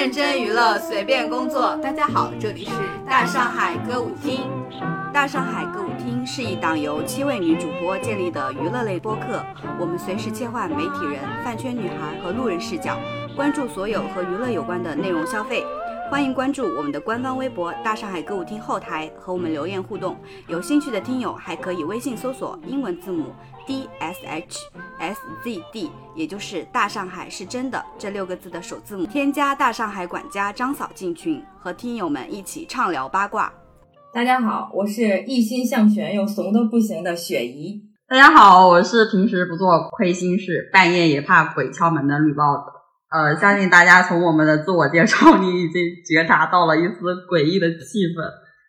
认真娱乐，随便工作。大家好，这里是大上海歌舞厅。大上海歌舞厅是一档由七位女主播建立的娱乐类播客。我们随时切换媒体人、饭圈女孩和路人视角，关注所有和娱乐有关的内容消费。欢迎关注我们的官方微博“大上海歌舞厅”后台和我们留言互动。有兴趣的听友还可以微信搜索英文字母 D S H S Z D，也就是“大上海是真的”这六个字的首字母，添加大上海管家张嫂进群，和听友们一起畅聊八卦。大家好，我是一心向玄又怂的不行的雪姨。大家好，我是平时不做亏心事，半夜也怕鬼敲门的绿帽子。呃，相信大家从我们的自我介绍里已经觉察到了一丝诡异的气氛。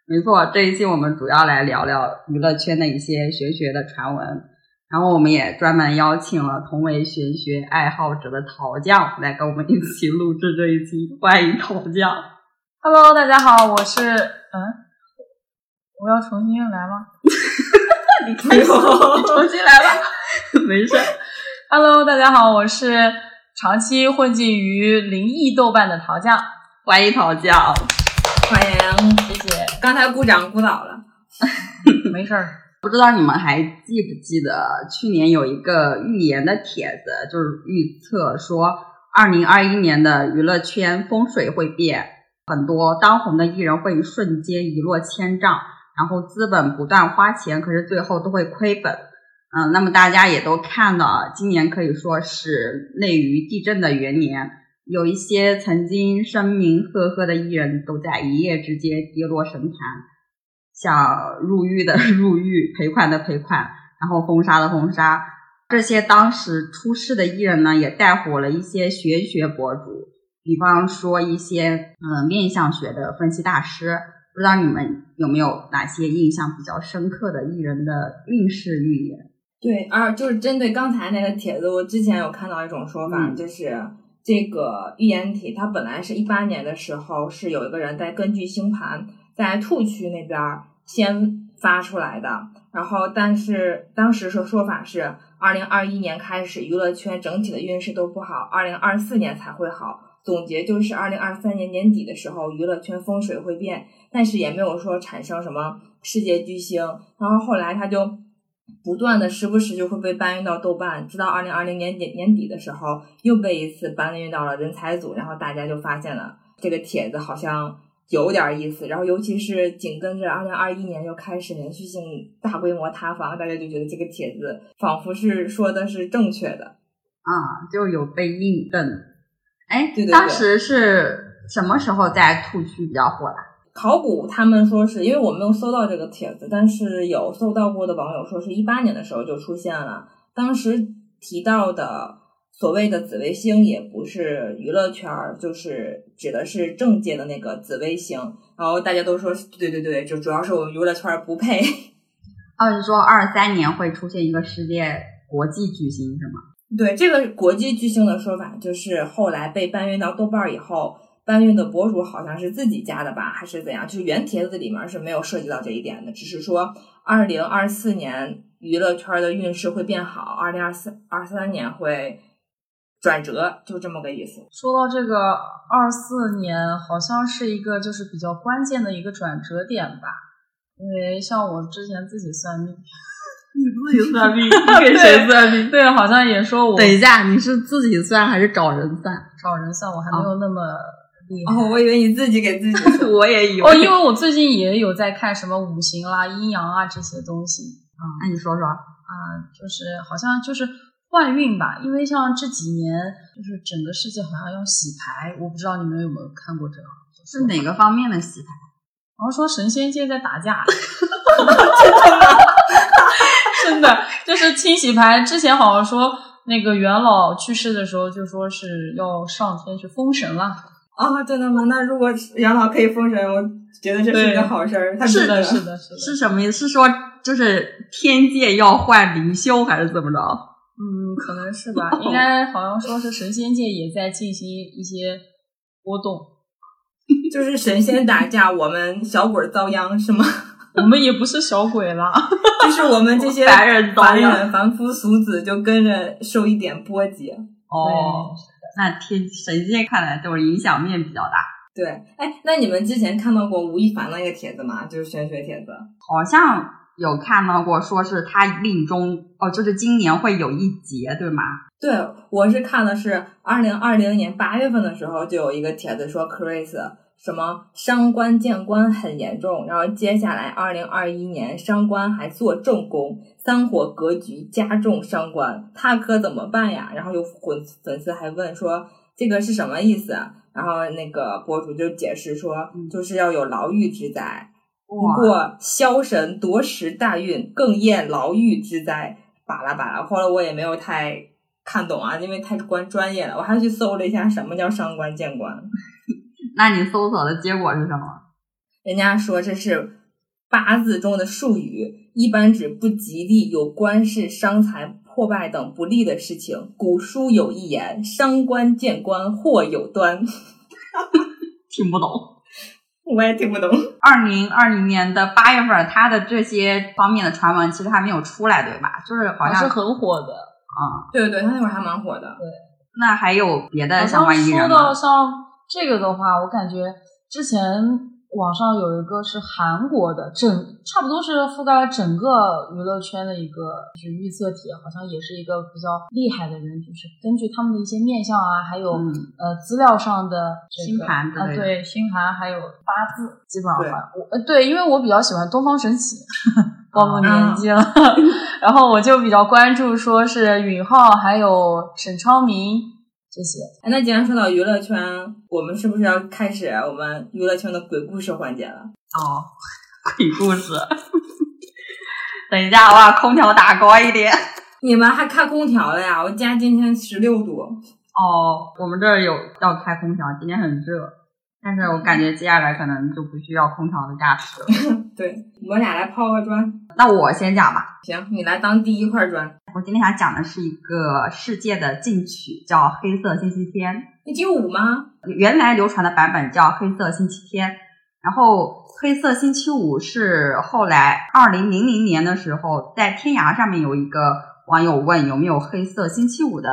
没错，这一期我们主要来聊聊娱乐圈的一些玄学的传闻，然后我们也专门邀请了同为玄学爱好者的陶酱来跟我们一起录制这一期。欢迎陶酱。Hello，大家好，我是嗯，我要重新来吗 你开始，你重新来吧，没事。？Hello，大家好，我是长期混迹于灵异豆瓣的陶酱，欢迎陶酱。欢迎，谢谢。刚才鼓掌鼓倒了。没事儿，不知道你们还记不记得去年有一个预言的帖子，就是预测说二零二一年的娱乐圈风水会变，很多当红的艺人会瞬间一落千丈，然后资本不断花钱，可是最后都会亏本。嗯，那么大家也都看了，今年可以说是内娱地震的元年，有一些曾经声名赫赫的艺人都在一夜之间跌落神坛。像入狱的 入狱，赔款的赔款，然后封杀的封杀。这些当时出事的艺人呢，也带火了一些玄学博主，比方说一些嗯面相学的分析大师。不知道你们有没有哪些印象比较深刻的艺人的运势预言？对，而就是针对刚才那个帖子，我之前有看到一种说法，嗯就是这个预言体，它本来是一八年的时候是有一个人在根据星盘在兔区那边儿先发出来的，然后但是当时说说法是二零二一年开始娱乐圈整体的运势都不好，二零二四年才会好。总结就是二零二三年年底的时候，娱乐圈风水会变，但是也没有说产生什么世界巨星。然后后来他就不断的时不时就会被搬运到豆瓣，直到二零二零年底年底的时候，又被一次搬运到了人才组，然后大家就发现了这个帖子好像有点意思。然后尤其是紧跟着二零二一年又开始连续性大规模塌房，大家就觉得这个帖子仿佛是说的是正确的。啊，就有被印证。哎，对对对当时是什么时候在兔区比较火的？考古他们说是因为我没有搜到这个帖子，但是有搜到过的网友说是一八年的时候就出现了。当时提到的所谓的紫微星也不是娱乐圈儿，就是指的是政界的那个紫微星。然后大家都说对对对，就主要是我们娱乐圈儿不配。二是说二三年会出现一个世界国际巨星是吗？对这个国际巨星的说法，就是后来被搬运到豆瓣儿以后，搬运的博主好像是自己加的吧，还是怎样？就是原帖子里面是没有涉及到这一点的，只是说二零二四年娱乐圈的运势会变好，二零二四二三年会转折，就这么个意思。说到这个二四年，好像是一个就是比较关键的一个转折点吧，因为像我之前自己算命，你自己算命，你给谁算命？对，好像也说我等一下，你是自己算还是找人算？找人算，我还没有那么。哦，我以为你自己给自己。我也有。哦，因为我最近也有在看什么五行啦、阴阳啊这些东西啊那你说说，啊，就是好像就是换运吧，因为像这几年就是整个世界好像要洗牌，我不知道你们有没有看过这个？是哪个方面的洗牌？然后说神仙界在打架，真的就是清洗牌。之前好像说那个元老去世的时候，就说是要上天去封神了。啊，真的吗？那如果杨老可以封神，我觉得这是一个好事儿。他是的，是的，是的。是什么意思？是说就是天界要换灵修还是怎么着？嗯，可能是吧。应该好像说是神仙界也在进行一些波动。就是神仙打架，我们小鬼遭殃是吗？我们也不是小鬼了，就是我们这些凡人凡人、凡夫俗子就跟着受一点波及。哦，那天神仙看来都是影响面比较大。对，哎，那你们之前看到过吴亦凡那个帖子吗？就是玄学帖子，好像有看到过，说是他命中哦，就是今年会有一劫，对吗？对，我是看的是二零二零年八月份的时候，就有一个帖子说 Chris 什么伤官见官很严重，然后接下来二零二一年伤官还做正宫，三火格局加重伤官，他可怎么办呀？然后有粉粉丝还问说这个是什么意思？然后那个博主就解释说，就是要有牢狱之灾，不过枭神夺食大运，更验牢狱之灾，巴拉巴拉。后来我也没有太看懂啊，因为太关专业了，我还去搜了一下什么叫伤官见官。那你搜索的结果是什么？人家说这是八字中的术语，一般指不吉利、有官事、伤财。破败等不利的事情，古书有一言：“伤官见官，祸有端。”听不懂，我也听不懂。二零二零年的八月份，他的这些方面的传闻其实还没有出来，对吧？就是好像是很火的啊。对对对，他那会儿还蛮火的。对，那还有别的相关艺人吗？说到像这个的话，我感觉之前。网上有一个是韩国的，整差不多是覆盖了整个娱乐圈的一个就是预测帖，好像也是一个比较厉害的人，就是根据他们的一些面相啊，还有呃资料上的星盘啊，对星盘还有八字，基本上我呃对，因为我比较喜欢东方神起，暴露年 纪了，然后我就比较关注说是允浩还有沈昌明。这些，哎，那既然说到娱乐圈，我们是不是要开始我们娱乐圈的鬼故事环节了？哦，鬼故事。等一下，我把空调打高一点。你们还开空调了呀？我家今天十六度。哦，我们这儿有要开空调，今天很热。但是我感觉接下来可能就不需要空调的加持了。对，我们俩来抛个砖。那我先讲吧。行，你来当第一块砖。我今天想讲的是一个世界的禁曲，叫《黑色星期天》。星期五吗？原来流传的版本叫《黑色星期天》，然后《黑色星期五》是后来二零零零年的时候，在天涯上面有一个网友问有没有《黑色星期五》的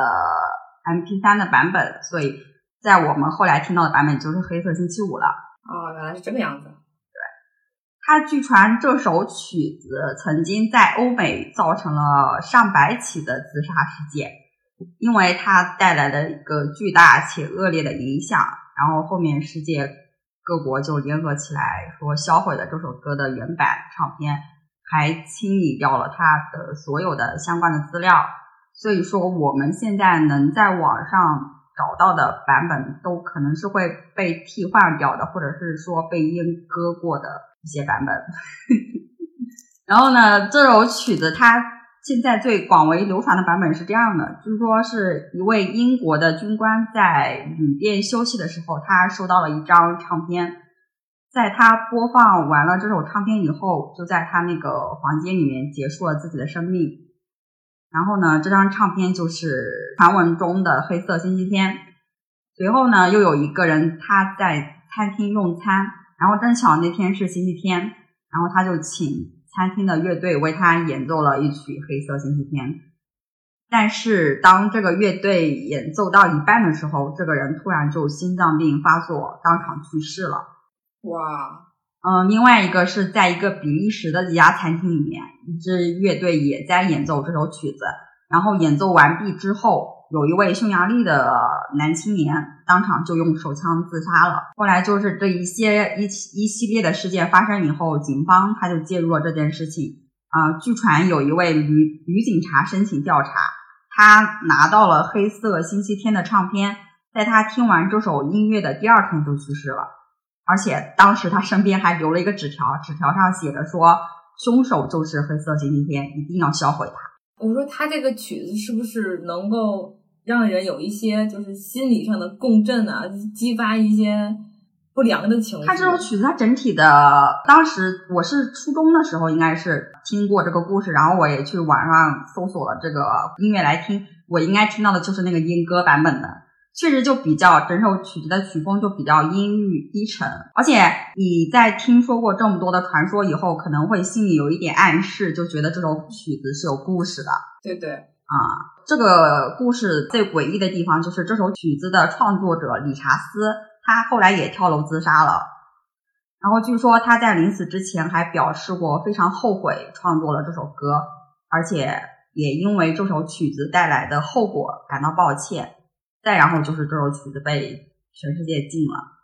MP3 的版本，所以。在我们后来听到的版本就是《黑色星期五》了。哦，原来是这个样子。对，他据传这首曲子曾经在欧美造成了上百起的自杀事件，因为它带来了一个巨大且恶劣的影响。然后后面世界各国就联合起来说销毁了这首歌的原版唱片，还清理掉了它的所有的相关的资料。所以说，我们现在能在网上。找到的版本都可能是会被替换掉的，或者是说被阉割过的一些版本。然后呢，这首曲子它现在最广为流传的版本是这样的，就是说是一位英国的军官在旅店休息的时候，他收到了一张唱片，在他播放完了这首唱片以后，就在他那个房间里面结束了自己的生命。然后呢，这张唱片就是传闻中的《黑色星期天》。随后呢，又有一个人他在餐厅用餐，然后正巧那天是星期天，然后他就请餐厅的乐队为他演奏了一曲《黑色星期天》。但是当这个乐队演奏到一半的时候，这个人突然就心脏病发作，当场去世了。哇！嗯，另外一个是在一个比利时的一家餐厅里面，一一支乐队也在演奏这首曲子。然后演奏完毕之后，有一位匈牙利的男青年当场就用手枪自杀了。后来就是这一些一一系列的事件发生以后，警方他就介入了这件事情。啊，据传有一位女女警察申请调查，她拿到了《黑色星期天》的唱片，在她听完这首音乐的第二天就去世了。而且当时他身边还留了一个纸条，纸条上写着说，凶手就是黑色星期天，一定要销毁它。我说他这个曲子是不是能够让人有一些就是心理上的共振啊，激发一些不良的情绪？他这首曲子，它整体的，当时我是初中的时候应该是听过这个故事，然后我也去网上搜索了这个音乐来听，我应该听到的就是那个阉割版本的。确实就比较整首曲子的曲风就比较阴郁低沉，而且你在听说过这么多的传说以后，可能会心里有一点暗示，就觉得这首曲子是有故事的。对对，啊。这个故事最诡异的地方就是这首曲子的创作者理查斯，他后来也跳楼自杀了。然后据说他在临死之前还表示过非常后悔创作了这首歌，而且也因为这首曲子带来的后果感到抱歉。再然后就是这首曲子被全世界禁了。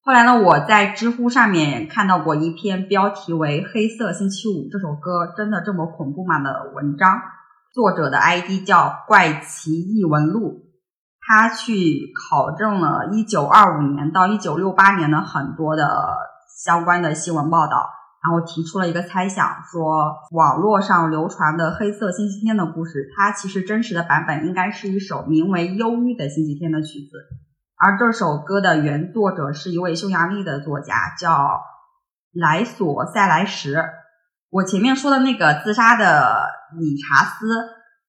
后来呢，我在知乎上面看到过一篇标题为《黑色星期五》这首歌真的这么恐怖吗的文章。作者的 ID 叫怪奇异闻录，他去考证了1925年到1968年的很多的相关的新闻报道，然后提出了一个猜想，说网络上流传的黑色星期天的故事，它其实真实的版本应该是一首名为《忧郁的星期天》的曲子，而这首歌的原作者是一位匈牙利的作家，叫莱索塞莱什。我前面说的那个自杀的理查斯，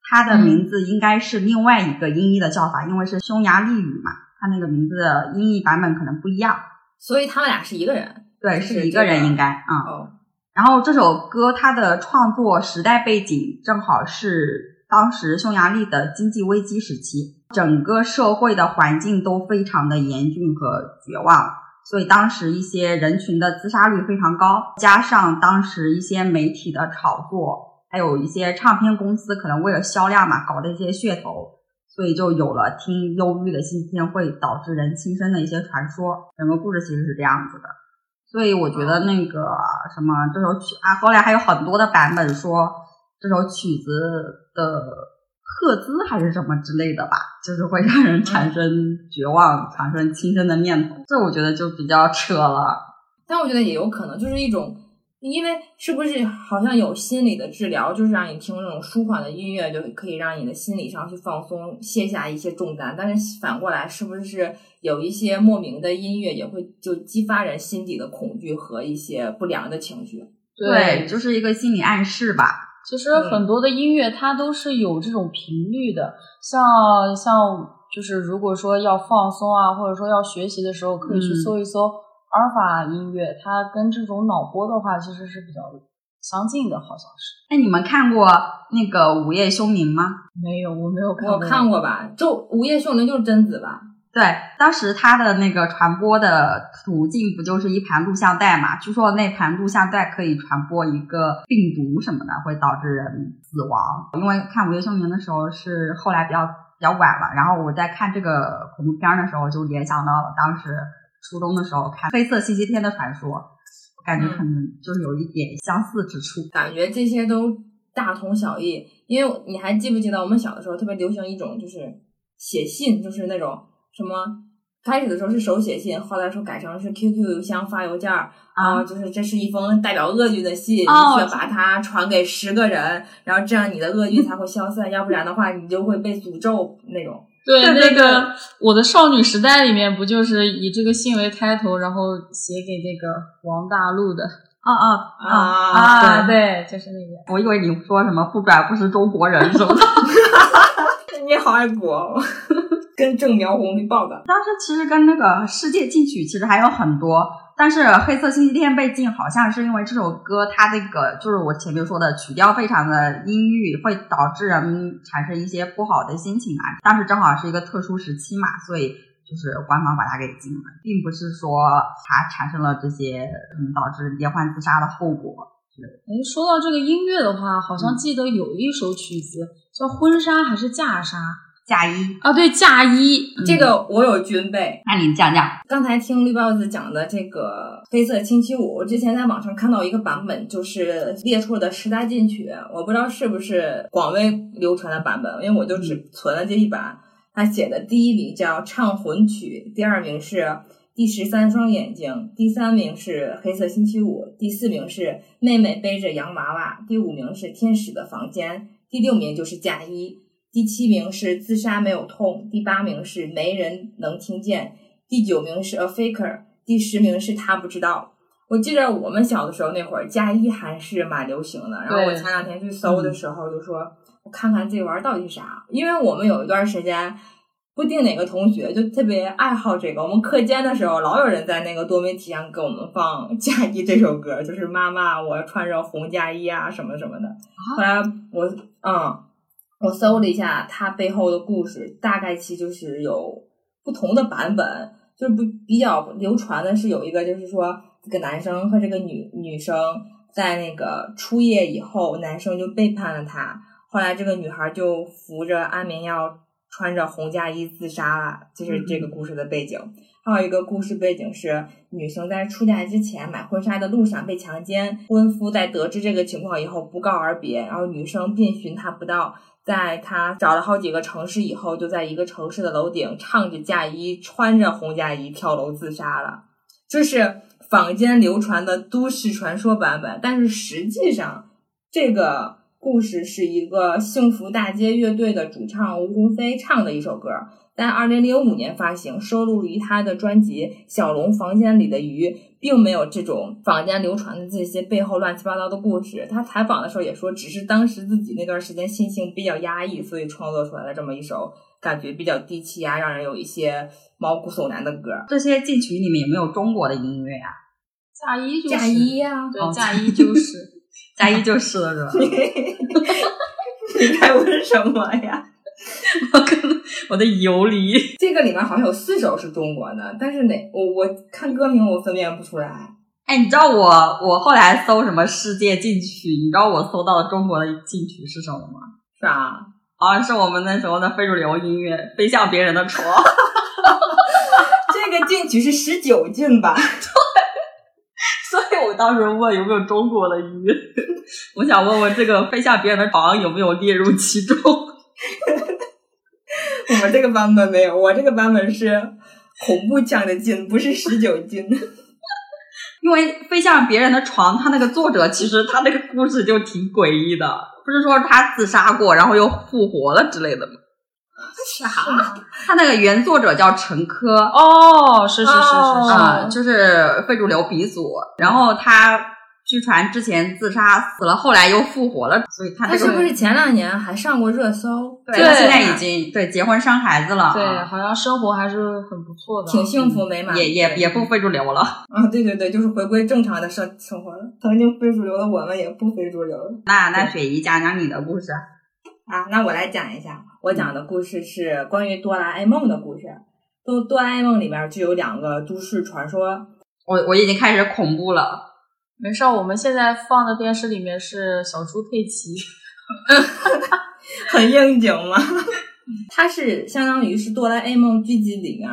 他的名字应该是另外一个音译的叫法，因为是匈牙利语嘛，他那个名字的音译版本可能不一样。所以他们俩是一个人，对，是一个人应该啊。哦，然后这首歌它的创作时代背景正好是当时匈牙利的经济危机时期，整个社会的环境都非常的严峻和绝望，所以当时一些人群的自杀率非常高，加上当时一些媒体的炒作，还有一些唱片公司可能为了销量嘛搞的一些噱头。所以就有了听忧郁的星期天会导致人轻生的一些传说，整个故事其实是这样子的。所以我觉得那个什么这首曲啊，后来还有很多的版本说这首曲子的赫兹还是什么之类的吧，就是会让人产生绝望、产生轻生的念头。这我觉得就比较扯了。但我觉得也有可能就是一种，因为是不是好像有心理的治疗，就是让你听那种舒缓的音乐，就可以让你的心理上去放松，卸下一些重担。但是反过来，是不是有一些莫名的音乐也会就激发人心底的恐惧和一些不良的情绪？对，就是一个心理暗示吧。其实很多的音乐它都是有这种频率的，像像就是如果说要放松啊，或者说要学习的时候，可以去嗯搜一搜阿尔法音乐，它跟这种脑波的话其实是比较相近的，好像是。那你们看过那个《午夜凶铃》吗？没有，我没有看我过。看过吧，就《午夜凶铃》就是贞子吧？对，当时它的那个传播的途径不就是一盘录像带嘛？据说那盘录像带可以传播一个病毒什么的，会导致人死亡。因为看《午夜凶铃》的时候是后来比较比较晚了，然后我在看这个恐怖片的时候就联想到了当时初中的时候看《黑色星期天的传说》，我感觉可能就是有一点相似之处。感觉这些都大同小异。因为你还记不记得我们小的时候特别流行一种就是写信，就是那种什么。开始的时候是手写信，后来说改成是 QQ 邮箱发邮件儿啊，就是这是一封代表恶剧的信，哦你需要把它传给十个人，然后这样你的恶剧才会消散，要不然的话你就会被诅咒那种。对那个《我的少女时代》里面不就是以这个信为开头，然后写给那个王大陆的啊啊啊啊啊！对，就是那个。我以为你说什么不转不是中国人什么的。你好爱国、哦，跟正苗红绿报的。当时其实跟那个世界禁曲其实还有很多，但是黑色星期天被禁，好像是因为这首歌它这个就是我前面说的曲调非常的阴郁，会导致人们产生一些不好的心情啊。当时正好是一个特殊时期嘛，所以就是官方把它给禁了，并不是说它产生了这些嗯导致连环自杀的后果。哎，说到这个音乐的话，好像记得有一首曲子叫《婚纱》还是《嫁纱》嫁衣，啊？对，《嫁衣》这个我有军备。那你讲讲。刚才听绿帽子讲的这个黑色星期五，我之前在网上看到一个版本，就是列出了的十大禁曲，我不知道是不是广为流传的版本，因为我就只存了这一版。他写的第一名叫唱魂曲，第二名是第十三双眼睛，第三名是黑色星期五，第四名是妹妹背着洋娃娃，第五名是天使的房间，第六名就是嫁衣，第七名是自杀没有痛，第八名是没人能听见，第九名是 a faker，第十名是他不知道。我记得我们小的时候那会儿，嫁衣还是蛮流行的。然后我前两天去搜的时候，就说我看看这玩意儿到底是啥，因为我们有一段时间。不定哪个同学就特别爱好这个，我们课间的时候老有人在那个多媒体上给我们放《嫁衣》这首歌，就是妈妈我穿着红嫁衣啊什么什么的。后来我嗯，我搜了一下它背后的故事，大概其就是有不同的版本，就是不比较流传的是有一个，就是说这个男生和这个女女生在那个初夜以后，男生就背叛了她，后来这个女孩就服着安眠药，穿着红嫁衣自杀了，就是这个故事的背景。还有一个故事背景是，女生在出嫁之前买婚纱的路上被强奸，婚夫在得知这个情况以后不告而别，然后女生遍寻他不到。在他找了好几个城市以后，就在一个城市的楼顶唱着嫁衣，穿着红嫁衣跳楼自杀了。这是坊间流传的都市传说版本，但是实际上这个故事是一个幸福大街乐队的主唱吴鸿飞唱的一首歌。在二零零五年发行，收录于他的专辑《小龙房间里的鱼》，并没有这种坊间流传的这些背后乱七八糟的故事。他采访的时候也说，只是当时自己那段时间心情比较压抑，所以创作出来了这么一首感觉比较低气压、让人有一些毛骨悚然的歌。这些进曲里面有没有中国的音乐啊？嫁衣就是嫁衣呀，对，嫁衣就是 嫁衣就是了，是吧？你该问什么呀？我跟我的游离，这个里面好像有四首是中国的，但是哪我我看歌名我分辨不出来。哎，你知道我我后来搜什么世界禁曲？你知道我搜到的中国的禁曲是什么吗？啥？啊，是我们那时候的非主流音乐《飞向别人的床》。这个禁曲是十九禁吧？对所以我当时问有没有中国的音乐，我想问问这个《飞向别人的床》有没有列入其中。我们这个版本没有，我这个版本是恐怖降的金，不是十九禁。因为飞向别人的床，他那个作者其实他那个故事就挺诡异的，不是说他自杀过，然后又复活了之类的吗？啥？他那个原作者叫陈珂，哦，是是是是是，啊，就是非主流鼻祖，然后他。据传之前自杀死了，后来又复活了，所以他他是不是前两年还上过热搜？对，现在已经对结婚生孩子了，对，好像生活还是很不错的，挺幸福美满，也也也不非主流了 啊！对对对，就是回归正常的生生活了。曾经非主流的我们也不非主流了。那那雪姨讲讲你的故事啊？那我来讲一下，我讲的故事是关于哆啦 A 梦的故事。哆哆啦 A 梦里面就有两个都市传说，我我已经开始恐怖了。没事，我们现在放的电视里面是小猪佩奇，很应景吗？它是相当于是哆啦 A 梦剧集里面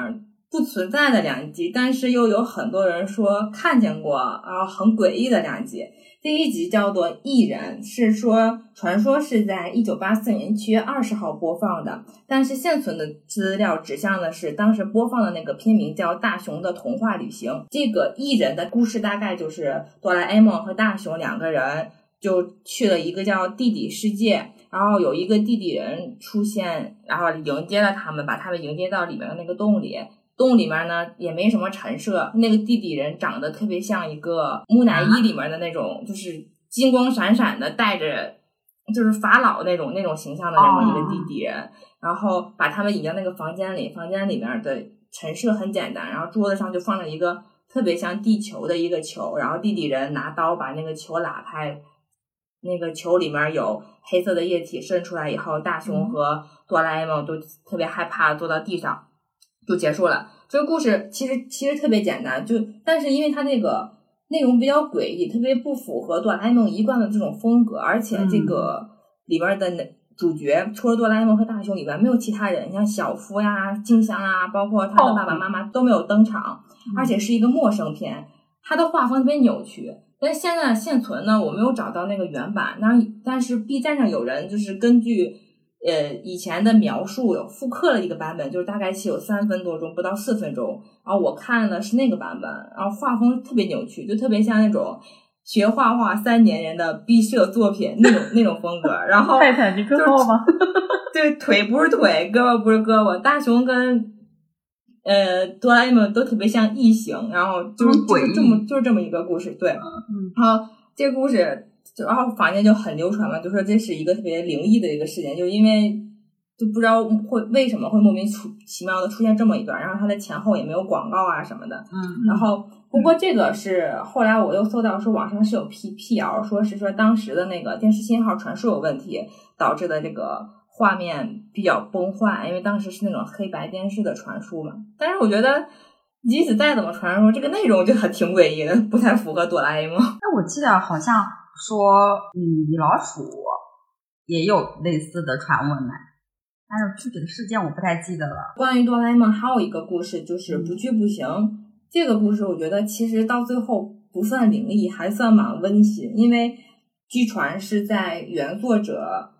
不存在的两集，但是又有很多人说看见过，然后很诡异的两集。第一集叫做《异人》，是说传说是在一九八四年七月二十号播放的，但是现存的资料指向的是当时播放的那个片名叫《大雄的童话旅行》。这个异人的故事大概就是哆啦 A 梦和大雄两个人就去了一个叫地底世界，然后有一个地底人出现，然后迎接了他们，把他们迎接到里面的那个洞里。洞里面呢也没什么陈设，那个地底人长得特别像一个木乃伊里面的那种，就是金光闪闪的，带着就是法老那种那种形象的那么一个地底人。然后把他们引到那个房间里，房间里面的陈设很简单，然后桌子上就放着一个特别像地球的一个球，然后地底人拿刀把那个球拉开，那个球里面有黑色的液体渗出来以后，大雄和哆啦 A 梦都特别害怕，坐到地上。就结束了。这个故事其实其实特别简单，就但是因为它那个内容比较诡异，特别不符合哆啦 A 梦一贯的这种风格，而且这个里边的主角除了哆啦 A 梦和大雄以外，没有其他人，像小夫呀、静香啊，包括他的爸爸妈妈都没有登场，而且是一个陌生片，它的画风特别扭曲。但是现在现存呢，我没有找到那个原版，那但是 B 站上有人就是根据。呃，以前的描述有复刻了一个版本，就是大概是有三分多钟，不到四分钟。然后我看的是那个版本，然后画风特别扭曲，就特别像那种学画画三年人的毕设作品那种那种风格。然后 泰坦尼克号吗？对，腿不是腿，胳膊不是胳膊。大熊跟呃哆啦 A 梦都特别像异形，然后就是就是这么就是这么一个故事。对，嗯，好，这个故事。然后坊间就很流传嘛，就说这是一个特别灵异的一个事件，就因为就不知道会为什么会莫名其妙的出现这么一段，然后它的前后也没有广告啊什么的。嗯。然后不过这个是后来我又搜到说网上是有辟辟谣，说是说当时的那个电视信号传输有问题导致的这个画面比较崩坏，因为当时是那种黑白电视的传输嘛。但是我觉得，即使再怎么传输，这个内容就还挺诡异的，不太符合哆啦 A 梦。那我记得好像说，嗯，米老鼠也有类似的传闻呢，但是具体的事件我不太记得了。关于哆啦 A 梦还有一个故事，就是不去不行。这个故事我觉得其实到最后不算灵异，还算蛮温馨，因为据传是在原作者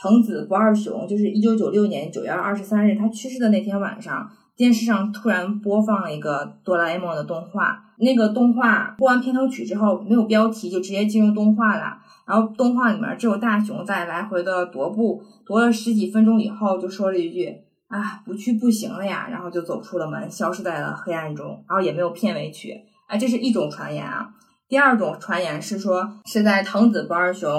藤子不二雄，就是一九九六年九月二十三日他去世的那天晚上，电视上突然播放了一个哆啦 A 梦的动画。那个动画播完片头曲之后，没有标题就直接进入动画了。然后动画里面只有大雄在来回的踱步，踱了十几分钟以后，就说了一句：“啊，不去不行了呀。”然后就走出了门，消失在了黑暗中。然后也没有片尾曲。哎，这是一种传言啊。第二种传言是说，是在藤子不二雄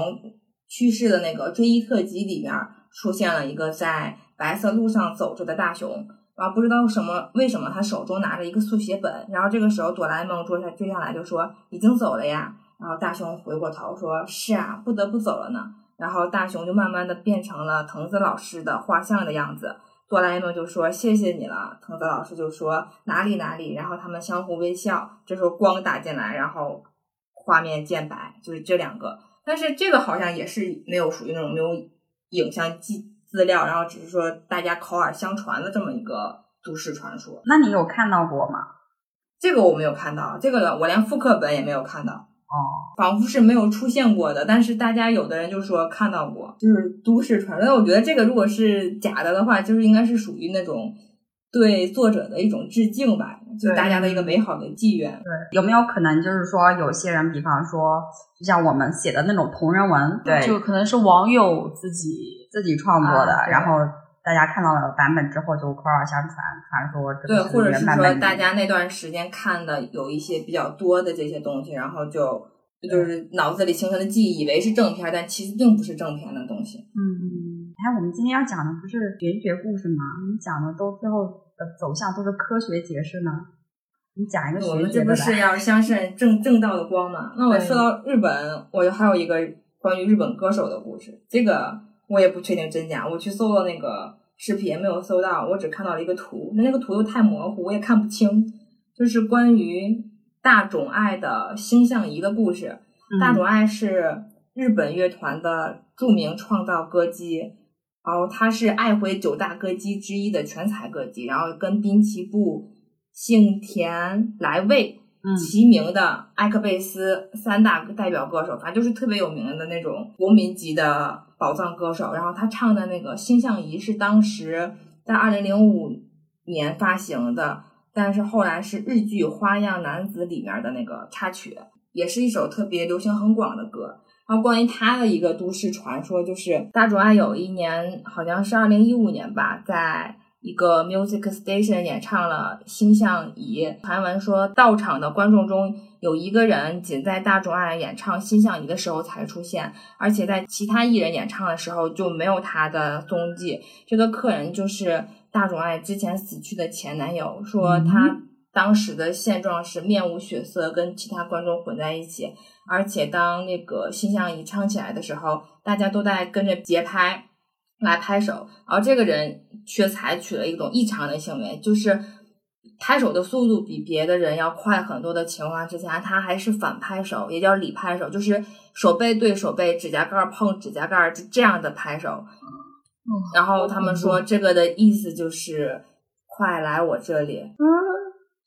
去世的那个追忆特辑里面出现了一个在白色路上走着的大雄。然后不知道什么为什么他手中拿着一个速写本。然后这个时候哆啦 A 梦坐下追下来就说：“已经走了呀。”然后大雄回过头说：“是啊，不得不走了呢。”然后大雄就慢慢的变成了藤子老师的画像的样子。哆啦 A 梦就说：“谢谢你了。”藤子老师就说：“哪里哪里。”然后他们相互微笑。这时候光打进来，然后画面渐白，就是这两个。但是这个好像也是没有属于那种没有影像记资料，然后只是说大家口耳相传的这么一个都市传说。那你有看到过吗？这个我没有看到，这个我连复刻本也没有看到。哦，仿佛是没有出现过的，但是大家有的人就说看到过，就是都市传说。我觉得这个如果是假的的话，就是应该是属于那种对作者的一种致敬吧，就大家的一个美好的纪愿。对，有没有可能就是说有些人，比方说，就像我们写的那种同人文，对，就可能是网友自己自己创作的，啊然后大家看到了版本之后就口耳相传，传说这对，或者是说大家那段时间看的有一些比较多的这些东西，然后就就是脑子里形成的记忆，以为是正片，但其实并不是正片的东西。嗯嗯，哎，我们今天要讲的不是玄学故事吗？你讲的都最后的走向都是科学解释呢。你讲一个我们这不是要相信正正道的光吗？那我说到日本，我还有一个关于日本歌手的故事，这个我也不确定真假。我去搜了那个视频，没有搜到，我只看到了一个图，那那个图又太模糊，我也看不清。就是关于大冢爱的星象仪的故事。嗯大冢爱是日本乐团的著名创造歌姬，然后他是爱回九大歌姬之一的全才歌姬，然后跟滨崎步、幸田来未嗯齐名的艾克贝斯三大代表歌手，反正就是特别有名的那种国民级的宝藏歌手。然后他唱的那个《星象仪》是当时在二零零五年发行的，但是后来是日剧《花样男子》里面的那个插曲，也是一首特别流行很广的歌。然后关于他的一个都市传说，就是大冢爱有一年好像是二零一五年吧，在一个 Music Station 演唱了《星象仪》。传闻说，到场的观众中有一个人仅在大众爱演唱《星象仪》的时候才出现，而且在其他艺人演唱的时候就没有他的踪迹。这个客人就是大众爱之前死去的前男友，说他当时的现状是面无血色，跟其他观众混在一起。而且当那个星象仪唱起来的时候，大家都在跟着节拍来拍手，而这个人却采取了一种异常的行为，就是拍手的速度比别的人要快很多的情况之下，他还是反拍手，也叫里拍手，就是手背对手背，指甲盖儿碰指甲盖儿，就这样的拍手。然后他们说这个的意思就是快来我这里，嗯，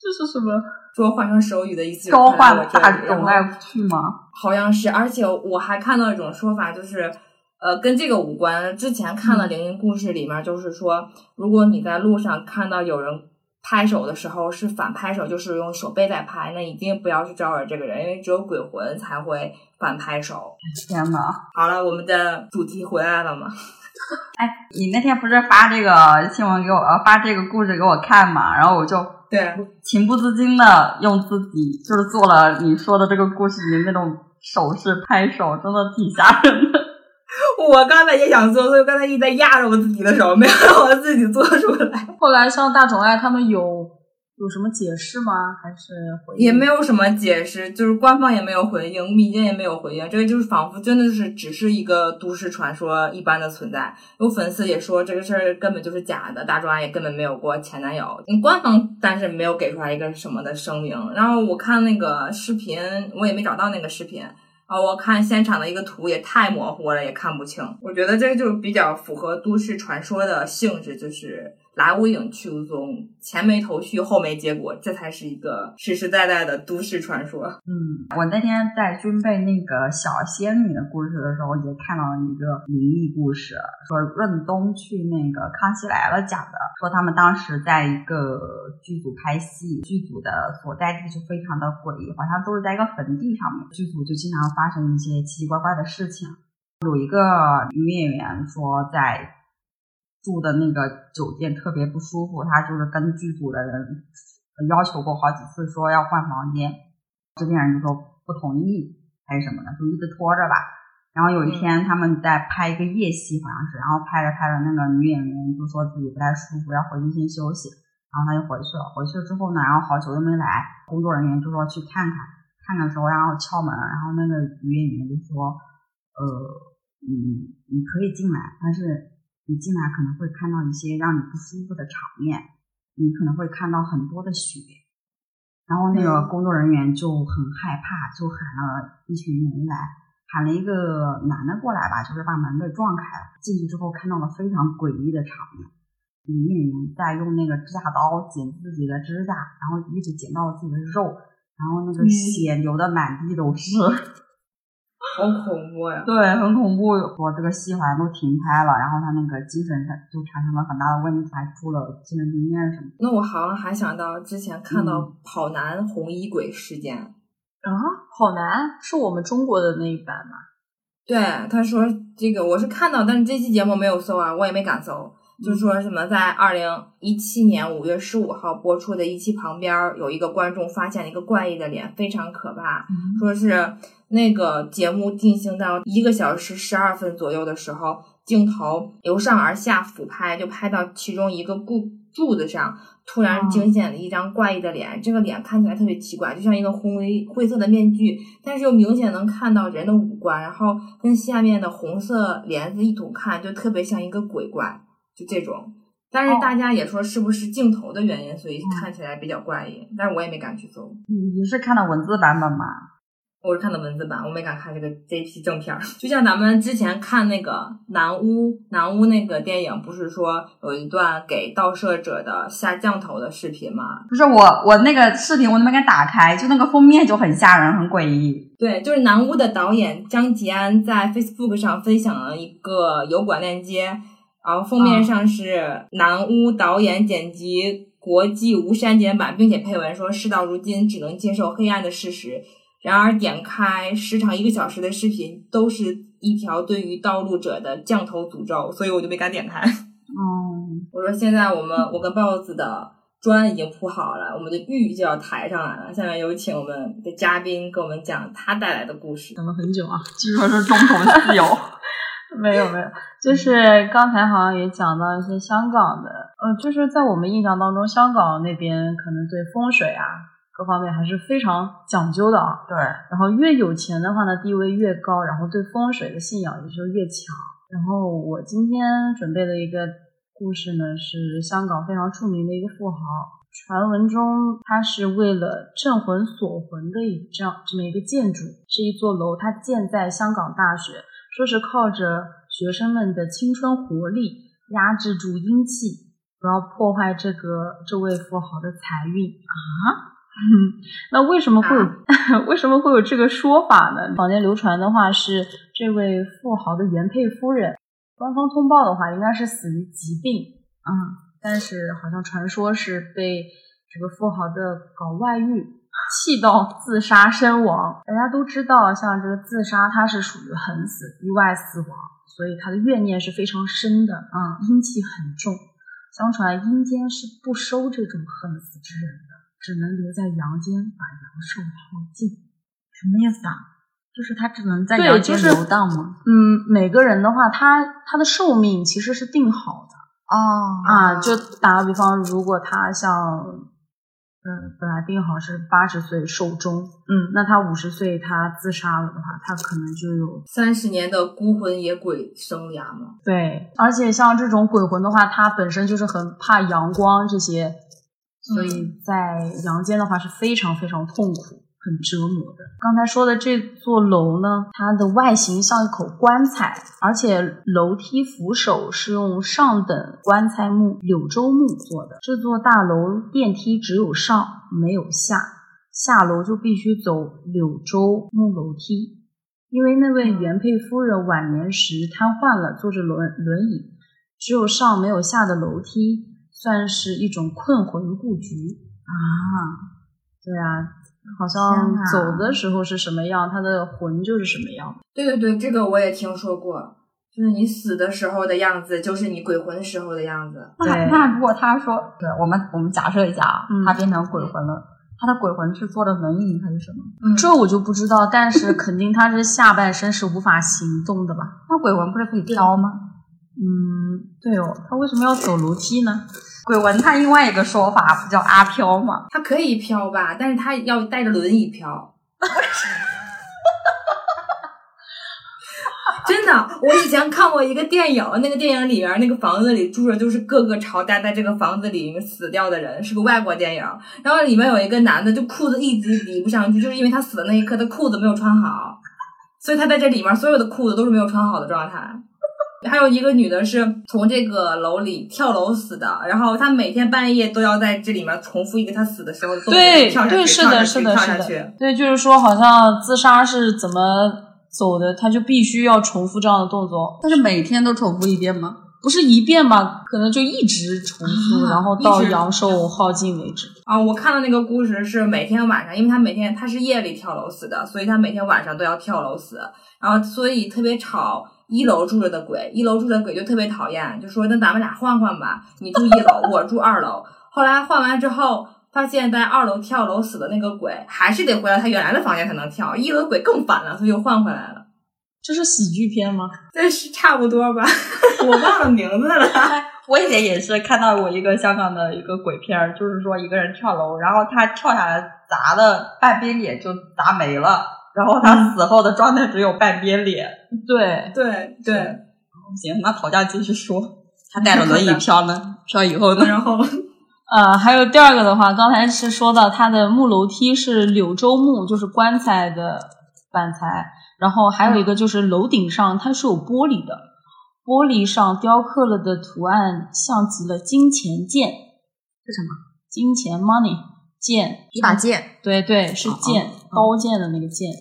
这是什么？说换成手语的意思是召快来我这唤大里然后冢爱去吗？好像是，而且我还看到一种说法，就是呃，跟这个无关。之前看了《灵异故事》里面，就是说，如果你在路上看到有人拍手的时候是反拍手，就是用手背在拍，那一定不要去招惹这个人，因为只有鬼魂才会反拍手。天呐，好了，我们的主题回来了嘛？哎，你那天不是发这个新闻给我，呃，发这个故事给我看嘛？然后我就对，情不自禁的用自己就是做了你说的这个故事里那种手势拍手，真的挺吓人的。我刚才也想做，所以我刚才一直在压着我自己的手，没有让我自己做出来。后来上大宠爱他们有有什么解释吗？还是回也没有什么解释，就是官方也没有回应，民间也没有回应，这个就是仿佛真的是只是一个都市传说一般的存在。有粉丝也说这个事儿根本就是假的，大抓也根本没有过前男友。嗯，官方但是没有给出来一个什么的声明。然后我看那个视频，我也没找到那个视频。啊，我看现场的一个图也太模糊了，也看不清。我觉得这就比较符合都市传说的性质，就是。来无影去无踪，前没头绪，后没结果，这才是一个实实在在的都市传说。嗯，我那天在军备那个小仙女的故事的时候，也看到了一个灵异故事，说润东去那个康熙来了讲的，说他们当时在一个剧组拍戏，剧组的所在地就非常的诡异，好像都是在一个坟地上面，剧组就经常发生一些奇奇怪怪的事情。有一个女演员说在。住的那个酒店特别不舒服，他就是跟剧组的人要求过好几次，说要换房间，制片人就说不同意还是什么的，就一直拖着吧。然后有一天他们在拍一个夜戏，好像是，然后拍着拍着，那个女演员就说自己不太舒服，要回去先休息，然后他就回去了。回去了之后呢，然后好久都没来，工作人员就说去看看，看的时候然后敲门，然后那个女演员就说，呃，嗯，你可以进来，但是。你进来可能会看到一些让你不舒服的场面，你可能会看到很多的血，然后那个工作人员就很害怕，就喊了一群人来，喊了一个男的过来吧，就是把门给撞开了。进去之后看到了非常诡异的场面，女演员在用那个指甲刀剪自己的指甲，然后一直剪到了自己的肉，然后那个血流的满地都是。好恐怖呀！对，很恐怖。我这个戏好像都停拍了，然后他那个精神上就产生了很大的问题，还住了精神病院什么。那我好像还想到之前看到跑男红衣鬼事件啊，跑男是我们中国的那一版吗？对，他说这个我是看到，但是这期节目没有搜啊，我也没敢搜。就说什么在二零一七年五月十五号播出的一期旁边有一个观众发现了一个怪异的脸，非常可怕，说是。那个节目进行到一个小时十二分左右的时候，镜头由上而下俯拍，就拍到其中一个柱柱子上，突然惊现了一张怪异的脸。这个脸看起来特别奇怪，就像一个灰灰色的面具，但是又明显能看到人的五官，然后跟下面的红色帘子一同看，就特别像一个鬼怪，就这种。但是大家也说是不是镜头的原因，所以看起来比较怪异。但是我也没敢去搜。你是看的文字版本吗？我是看的文字版，我没敢看这个这一批正片儿。就像咱们之前看那个南屋南屋那个电影，不是说有一段给盗摄者的下降头的视频吗？不是我我那个视频我都没敢打开，就那个封面就很吓人，很诡异。对，就是南屋的导演张吉安在 Facebook 上分享了一个油管链接，然后封面上是南屋导演剪辑国际无删减版，并且配文说：“事到如今，只能接受黑暗的事实。”然而，点开时长一个小时的视频，都是一条对于道路者的降头诅咒，所以我就没敢点开。嗯，我说现在我们我跟 BOSS 的砖已经铺好了，我们的玉就要抬上来了。下面有请我们的嘉宾给我们讲他带来的故事。等了很久啊，据说是中统自由。没有没有，就是刚才好像也讲到一些香港的，呃，就是在我们印象当中，香港那边可能对风水啊。各方面还是非常讲究的啊。对，然后越有钱的话呢，地位越高，然后对风水的信仰也就越强。然后我今天准备的一个故事呢，是香港非常著名的一个富豪，传闻中他是为了镇魂锁魂的一这样这么一个建筑，是一座楼，它建在香港大学，说是靠着学生们的青春活力压制住阴气，不要破坏这个这位富豪的财运啊。嗯，那为什么会有 为什么会有这个说法呢？坊间流传的话是这位富豪的原配夫人，官方通报的话应该是死于疾病，嗯，但是好像传说是被这个富豪的搞外遇气到自杀身亡。大家都知道，像这个自杀，它是属于横死、意外死亡，所以他的怨念是非常深的，啊，阴气很重。相传阴间是不收这种横死之人的。只能留在阳间把阳寿耗尽，什么意思啊？就是他只能在阳间游荡吗？嗯，每个人的话，他他的寿命其实是定好的哦啊。就打个比方，如果他像呃，本来定好是八十岁寿终，嗯，那他五十岁他自杀了的话，他可能就有三十年的孤魂野鬼生涯嘛。对，而且像这种鬼魂的话，他本身就是很怕阳光这些，所以在阳间的话是非常非常痛苦。很折磨的。刚才说的这座楼呢，它的外形像一口棺材，而且楼梯扶手是用上等棺材木柳州木做的。这座大楼电梯只有上没有下，下楼就必须走柳州木楼梯。因为那位原配夫人晚年时瘫痪了，坐着轮轮椅，只有上没有下的楼梯，算是一种困魂故局啊。对啊。好像走的时候是什么样，他的魂就是什么样。对对对，这个我也听说过，就是你死的时候的样子，就是你鬼魂时候的样子。那那如果他说，对，我们我们假设一下，啊、他变成鬼魂了，他的鬼魂是坐的轮椅还是什么？嗯，这我就不知道，但是肯定他是下半身是无法行动的吧？那鬼魂不是可以飘吗？嗯，对哦，他为什么要走楼梯呢？鬼魂他另外一个说法不叫阿飘吗？他可以飘吧，但是他要带着轮椅飘。真的，我以前看过一个电影，那个电影里面那个房子里住着就是各个朝代在这个房子里死掉的人，是个外国电影。然后里面有一个男的，就裤子一直理不上去，就是因为他死的那一刻，他裤子没有穿好，所以他在这里面所有的裤子都是没有穿好的状态。还有一个女的是从这个楼里跳楼死的，然后她每天半夜都要在这里面重复一个她死的时候的动作，对跳下去，对，是的，是的，跳是的下去。，对，就是说好像自杀是怎么走的，她就必须要重复这样的动作，但是每天都重复一遍吗？不是一遍吧？可能就一直重复，啊 然后到阳寿耗尽为止。啊，我看到那个故事是每天晚上，因为她每天她是夜里跳楼死的，所以她每天晚上都要跳楼死，然后所以特别吵。一楼住着的鬼，一楼住着鬼就特别讨厌，就说那咱们俩换换吧，你住一楼，我住二楼。后来换完之后，发现在二楼跳楼死的那个鬼还是得回到他原来的房间才能跳，一楼鬼更烦了，所以又换回来了。这是喜剧片吗？这是差不多吧，我忘了名字了。我以前也是看到过一个香港的一个鬼片儿，就是说一个人跳楼，然后他跳下来砸的半边脸就砸没了，然后他死后的状态只有半边脸。对，对对，行，那讨价继续说，他带着轮椅飘呢，飘以后呢？然后 呃，还有第二个的话，刚才是说到他的木楼梯是柳州木，就是棺材的板材，然后还有一个就是楼顶上它是有玻璃的，玻璃上雕刻了的图案像极了金钱剑，是什么？金钱 money 剑，一把剑。对对，是哦剑，刀剑的那个剑，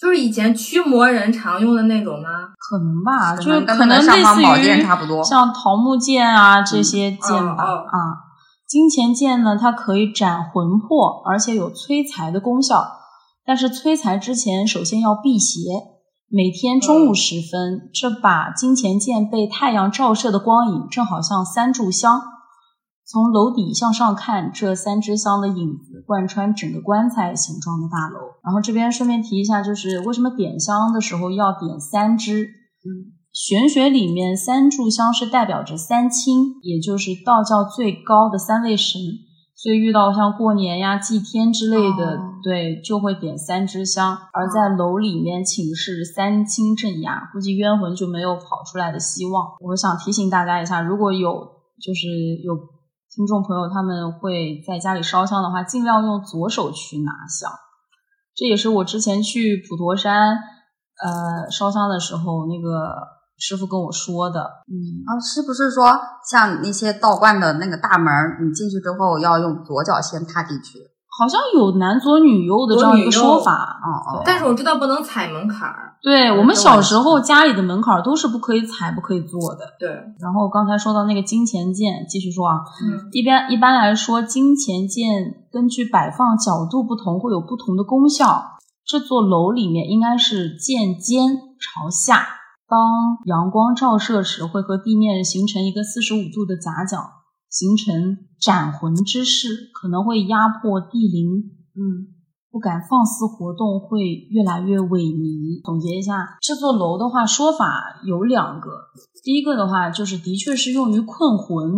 就是以前驱魔人常用的那种吗？可能吧，就是可能类似宝剑于差不多像桃木剑啊这些剑吧、哦哦啊。金钱剑呢，它可以斩魂魄，而且有催财的功效。但是催财之前，首先要辟邪。每天中午时分，这把金钱剑被太阳照射的光影，正好像三炷香。从楼底向上看，这三支香的影子贯穿整个棺材形状的大楼。然后这边顺便提一下，就是为什么点香的时候要点三支？嗯，玄学里面三炷香是代表着三清，也就是道教最高的三位神。所以遇到像过年呀、祭天之类的，哦对，就会点三支香。而在楼里面请示三清镇压，估计冤魂就没有跑出来的希望。我想提醒大家一下，如果有就是有听众朋友他们会在家里烧香的话，尽量用左手去拿香。这也是我之前去普陀山呃烧香的时候，那个师傅跟我说的。嗯，啊，是不是说像那些道观的那个大门，你进去之后要用左脚先踏进去？好像有男左女右的这样一个说法。哦哦，但是我知道不能踩门槛儿。对嗯我们小时候家里的门槛都是不可以踩、不可以坐的。对，然后刚才说到那个金钱剑，继续说啊，嗯一般一般来说，金钱剑根据摆放角度不同，会有不同的功效。这座楼里面应该是剑尖朝下，当阳光照射时，会和地面形成一个四十五度的夹角，形成斩魂之势，可能会压迫地灵，嗯，不敢放肆活动，会越来越萎靡。总结一下，这座楼的话，说法有两个，第一个的话就是的确是用于困魂，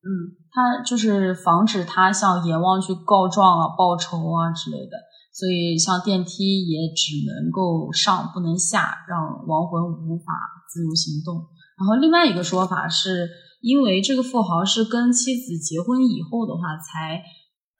嗯，他就是防止他向阎王去告状啊、报仇啊之类的，所以像电梯也只能够上不能下，让亡魂无法自由行动。然后另外一个说法是，因为这个富豪是跟妻子结婚以后的话才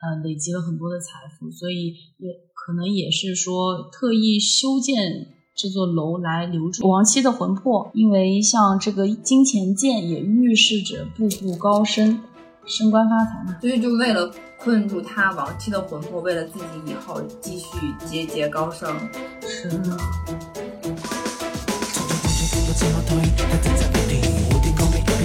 呃累积了很多的财富，所以也可能也是说特意修建。这座楼来留住亡妻的魂魄，因为像这个金钱剑也预示着步步高升、升官发财嘛。所以就为了困住他亡妻的魂魄，为了自己以后继续节节高升。是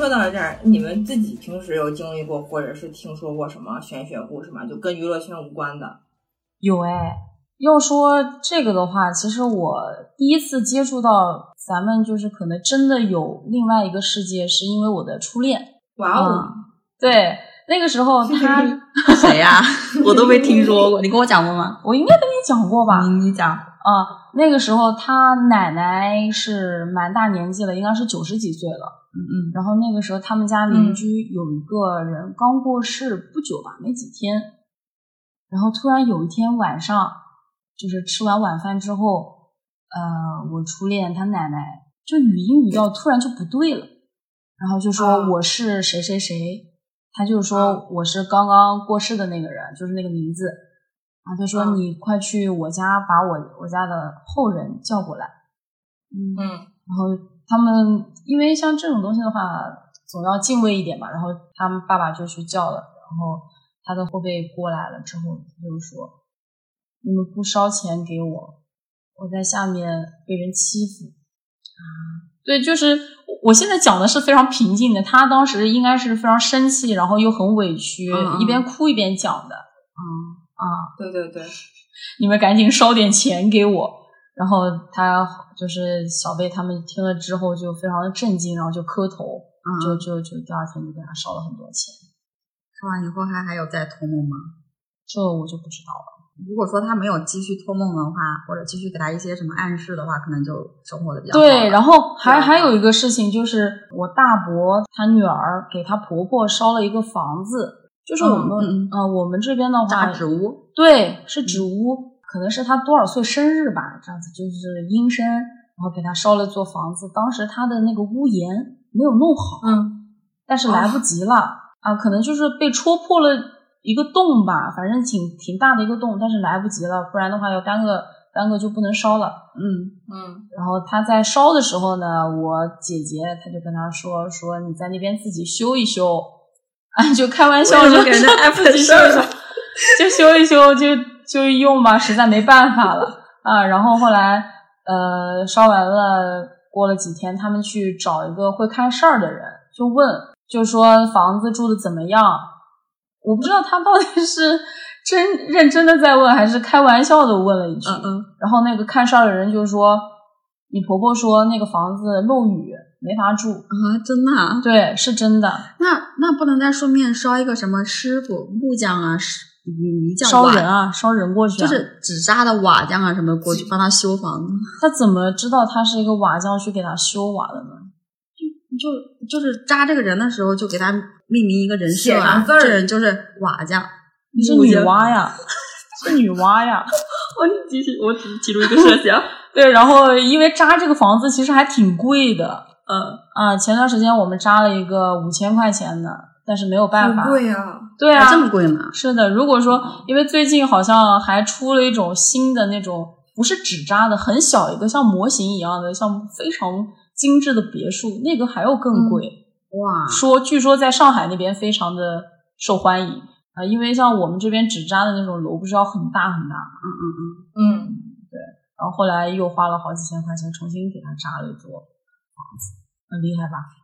说到了这儿，你们自己平时有经历过或者是听说过什么玄学故事吗？就跟娱乐圈无关的。有哎，要说这个的话，其实我第一次接触到咱们就是可能真的有另外一个世界，是因为我的初恋。哇哦，嗯对，那个时候他，谁呀、我都没听说过，你跟我讲过吗？我应该跟你讲过吧？你你讲，啊，那个时候他奶奶是蛮大年纪了，应该是九十几岁了。嗯嗯然后那个时候他们家邻居有一个人刚过世不久吧，没几天。然后突然有一天晚上，就是吃完晚饭之后，呃，我初恋他奶奶就语音语调突然就不对了，然后就说啊我是谁谁谁，他就啊说我是刚刚过世的那个人，就是那个名字。啊，他说啊你快去我家把我我家的后人叫过来。嗯嗯然后他们因为像这种东西的话，总要敬畏一点嘛。然后他们爸爸就去叫了，然后他的后辈过来了之后，他就是说你们不烧钱给我，我在下面被人欺负啊。对，就是我现在讲的是非常平静的，他当时应该是非常生气，然后又很委屈，一边哭一边讲的嗯，啊。对对对，你们赶紧烧点钱给我。然后他就是小贝他们听了之后就非常的震惊，然后就磕头，嗯就就就第二天就给他烧了很多钱。烧完以后还还有再托梦吗？这我就不知道了。如果说他没有继续托梦的话，或者继续给他一些什么暗示的话，可能就生活的比较好对，然后后还还有一个事情就是，我大伯他女儿给他婆婆烧了一个房子，就是我们、嗯我们这边的话，扎纸屋，对，是纸屋，可能是他多少岁生日吧，这样子就是阴生，然后给他烧了座房子。当时他的那个屋檐没有弄好，嗯但是来不及了、啊，可能就是被戳破了一个洞吧，反正挺挺大的一个洞，但是来不及了，不然的话要耽搁耽搁就不能烧了。嗯嗯然后他在烧的时候呢，我姐姐她就跟他说说你在那边自己修一修，啊，就开玩笑就给人家 安排自己修一修事儿了，就修一修就就用吧，实在没办法了啊。然后后来呃烧完了，过了几天，他们去找一个会看事儿的人，就问，就说房子住的怎么样？我不知道他到底是真认真的在问，还是开玩笑的问了一句。嗯嗯，然后那个看事儿的人就说：“你婆婆说那个房子漏雨，没法住。啊，真的、啊”？对，是真的。那那不能再顺便烧一个什么师傅木匠啊，师泥匠烧人啊，烧人过去、啊。就是纸扎的瓦匠啊什么过去帮他修房子，他怎么知道他是一个瓦匠去给他修瓦的呢？就就是扎这个人的时候就给他命名一个人设啊写上，字儿这人就是瓦匠。你是女娲呀，是女娲呀。我继续，我只是提出一个设想。对，然后因为扎这个房子其实还挺贵的嗯，啊。前段时间我们扎了一个五千块钱的，但是没有办法。好贵啊！对啊，这么贵吗？是的，如果说因为最近好像还出了一种新的那种不是纸扎的，很小一个像模型一样的，像非常精致的别墅，那个还要更贵。哇，说据说在上海那边非常的受欢迎，啊，因为像我们这边纸扎的那种楼，不是要很大很大嗯，嗯嗯。嗯，嗯，然后后来又花了好几千块钱重新给他扎了一座房子，很厉害吧？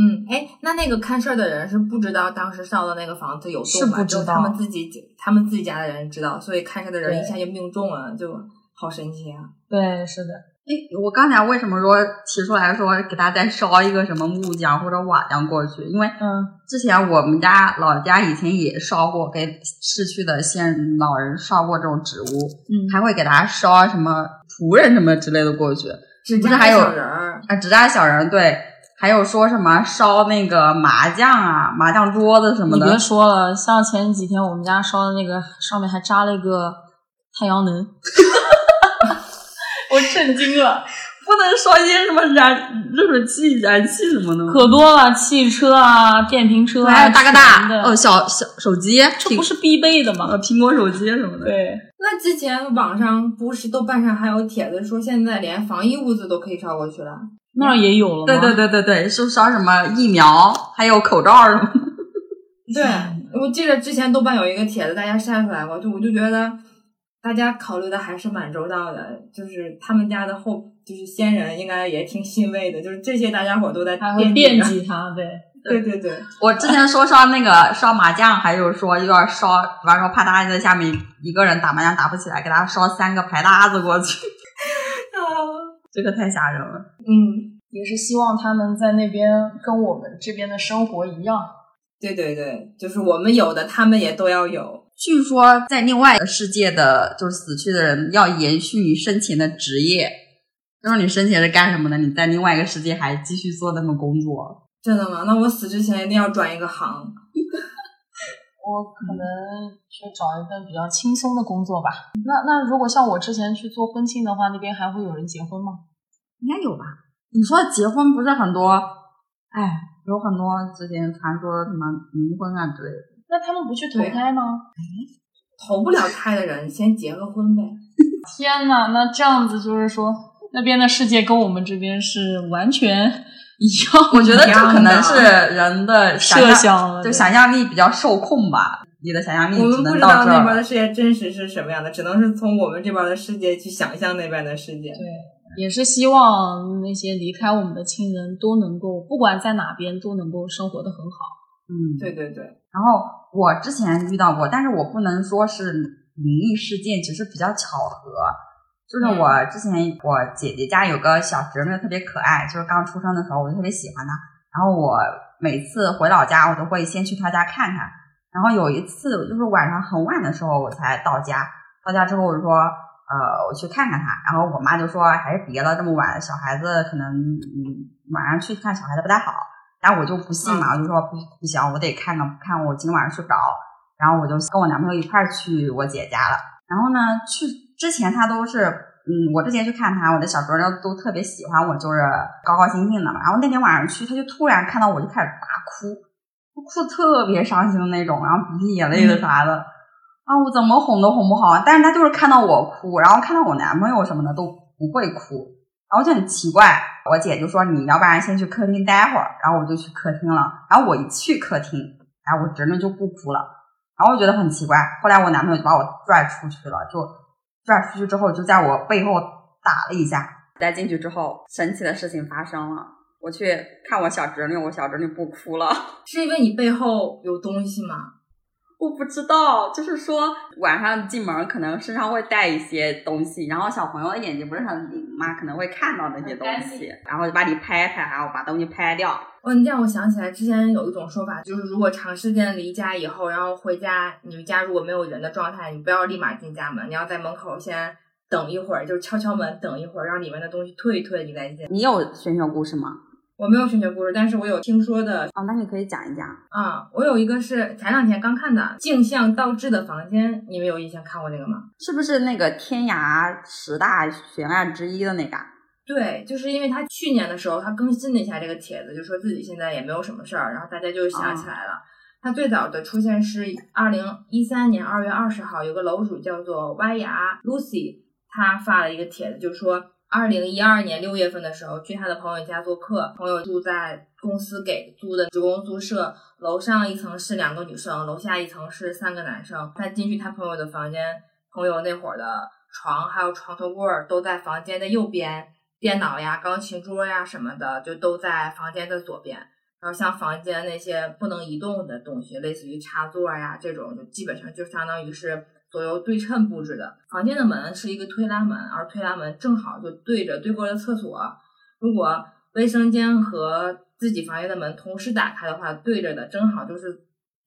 嗯，哎，那那个看事儿的人是不知道当时烧的那个房子有是洞吗？只有不知道他们自己他们自己家的人知道，所以看事儿的人一下就命中了，就好神奇啊！对，是的，哎，我刚才为什么说提出来说给他再烧一个什么木匠或者瓦匠过去？因为嗯，之前我们家老家以前也烧过，给逝去的先老人烧过这种植物，嗯还会给他烧什么仆人什么之类的过去。指甲不是还有小人儿，啊，纸扎小人对，还有说什么烧那个麻将啊、麻将桌子什么的你别。说了，像前几天我们家烧的那个，上面还扎了一个太阳能，我震惊了，不能说一些什么燃热水器、燃气什么的吗？可多了，汽车啊、电瓶车啊，还有大哥大的哦，小小手机，这不是必备的吗？呃苹果手机什么的。对，那之前网上不是豆瓣上还有帖子说，现在连防疫物资都可以烧过去了。那儿也有了吗？对对对对对，是烧什么疫苗，还有口罩什么的。对，我记得之前豆瓣有一个帖子，大家晒出来过，就我就觉得大家考虑的还是蛮周到的，就是他们家的后就是先人应该也挺欣慰的，就是这些大家伙都在还会惦惦记他，对。对对对，我之前说刷那个刷麻将，还有说又要烧，比方说怕他在下面一个人打麻将打不起来，给他烧三个牌搭子过去，啊这个太吓人了。嗯，也是希望他们在那边跟我们这边的生活一样。对对对，就是我们有的，他们也都要有。据说在另外一个世界的，就是死去的人要延续你生前的职业，就是你生前是干什么的，你在另外一个世界还继续做那份工作。真的吗？那我死之前一定要转一个行。我可能去找一份比较轻松的工作吧。那那如果像我之前去做婚庆的话，那边还会有人结婚吗？应该有吧？你说结婚不是很多，哎，有很多之前传说什么离婚啊之类的。那他们不去投胎吗？投不了胎的人先结个婚呗。天呐，那这样子就是说，那边的世界跟我们这边是完全一样。我觉得这可能是人的设，想了，就想象力比较受控吧。你的想象力我们不知道那边。的世界真实是什么样的，只能是从我们这边的世界去想象那边的世界。对，也是希望那些离开我们的亲人都能够，不管在哪边都能够生活的很好。嗯，对对对，然后我之前遇到过，但是我不能说是灵异事件，只是比较巧合。就是嗯我之前我姐姐家有个小侄女特别可爱，就是刚出生的时候我就特别喜欢她。然后我每次回老家，我都会先去她家看看。然后有一次就是晚上很晚的时候我才到家，到家之后我就说，呃，我去看看她。然后我妈就说还是别了，这么晚小孩子可能嗯晚上去看小孩子不太好。然后我就不信嘛，我就说不不行，我得看看看我今晚上睡不着。然后我就跟我男朋友一块儿去我姐家了。然后呢，去之前他都是，嗯，我之前去看他，我的小侄女都特别喜欢我，就是高高兴兴的嘛。然后那天晚上去，他就突然看到我就开始大哭，哭得特别伤心的那种，然后鼻涕眼泪的啥的。啊，我怎么哄都哄不好，但是他就是看到我哭，然后看到我男朋友什么的都不会哭，然后就很奇怪。我姐就说你要不然先去客厅待会儿，然后我就去客厅了。然后我一去客厅，然后我侄女就不哭了。然后我觉得很奇怪，后来我男朋友就把我拽出去了，就拽出去之后就在我背后打了一下。再进去之后，神奇的事情发生了，我去看我小侄女，我小侄女不哭了。是因为你背后有东西吗？我不知道，就是说晚上进门可能身上会带一些东西，然后小朋友的眼睛不是很灵嘛，可能会看到那些东西，然后就把你拍拍，然后把东西拍掉。哦，你这样我想起来，之前有一种说法，就是如果长时间离家以后，然后回家，你们家如果没有人的状态，你不要立马进家门，你要在门口先等一会儿，就敲敲门，等一会儿，让里面的东西退一退，你再进。你有玄学故事吗？我没有玄学故事，但是我有听说的哦，那你可以讲一讲。啊。我有一个是前两天刚看的《镜像倒置的房间》，你们有印象看过那个吗？是不是那个天涯十大悬案之一的那个？对，就是因为他去年的时候，他更新了一下这个帖子，就说自己现在也没有什么事儿，然后大家就想起来了。他最早的出现是二零一三年二月二十号，有个楼主叫做歪牙 Lucy，他发了一个帖子，就说二零一二年六月份的时候，去他的朋友家做客，朋友住在公司给租的职工宿舍，楼上一层是两个女生，楼下一层是三个男生。他进去他朋友的房间，朋友那会儿的床还有床头柜儿都在房间的右边，电脑呀、钢琴桌呀什么的就都在房间的左边。然后像房间那些不能移动的东西，类似于插座呀这种，就基本上就相当于是左右对称布置的。房间的门是一个推拉门，而推拉门正好就对着对过的厕所。如果卫生间和自己房间的门同时打开的话，对着的正好就是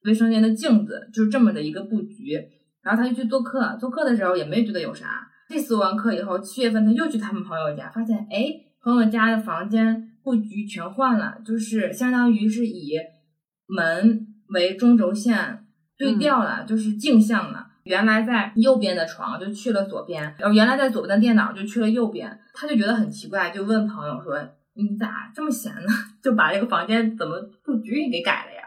卫生间的镜子，就是这么的一个布局。然后他就去做客，做客的时候也没觉得有啥。这次做完客以后，七月份他又去他们朋友家，发现哎，朋友家的房间布局全换了，就是相当于是以门为中轴线对调了，就是镜像了。原来在右边的床就去了左边，然后原来在左边的电脑就去了右边，他就觉得很奇怪，就问朋友说：“你咋这么闲呢？就把这个房间怎么布局也给改了呀？”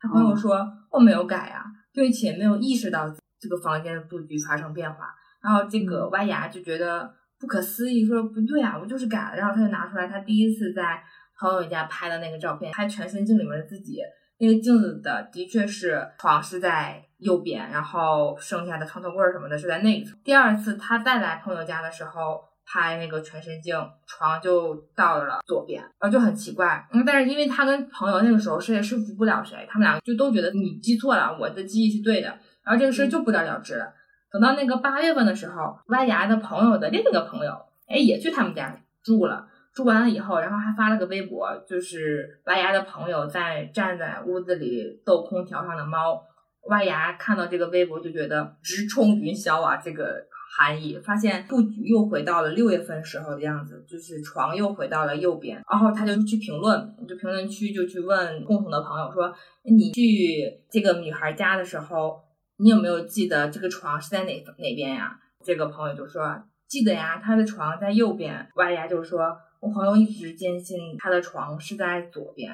他朋友说：“我没有改呀，并且没有意识到这个房间的布局发生变化。”然后这个歪牙就觉得不可思议，说：“不对啊，我就是改了。”然后他就拿出来他第一次在朋友家拍的那个照片，拍全身镜里面的自己。那个镜子的的确是床是在右边，然后剩下的床头柜儿什么的是在那一层。第二次他再来朋友家的时候拍那个全身镜，床就到了左边，然后就很奇怪。嗯，但是因为他跟朋友那个时候谁也说服不了谁，他们俩就都觉得你记错了，我的记忆是对的，然后这个事儿就不了了之了。等到那个八月份的时候，歪牙的朋友的另一个朋友，哎，也去他们家住了。住完了以后，然后还发了个微博，就是歪牙的朋友在站在屋子里逗空调上的猫。歪牙看到这个微博就觉得直冲云霄啊，这个含义，发现布局又回到了六月份时候的样子，就是床又回到了右边。然后他就去评论，就评论区就去问共同的朋友说：“你去这个女孩家的时候，你有没有记得这个床是在哪哪边呀？”这个朋友就说：“记得呀，他的床在右边。”歪牙就说。我朋友一直坚信他的床是在左边，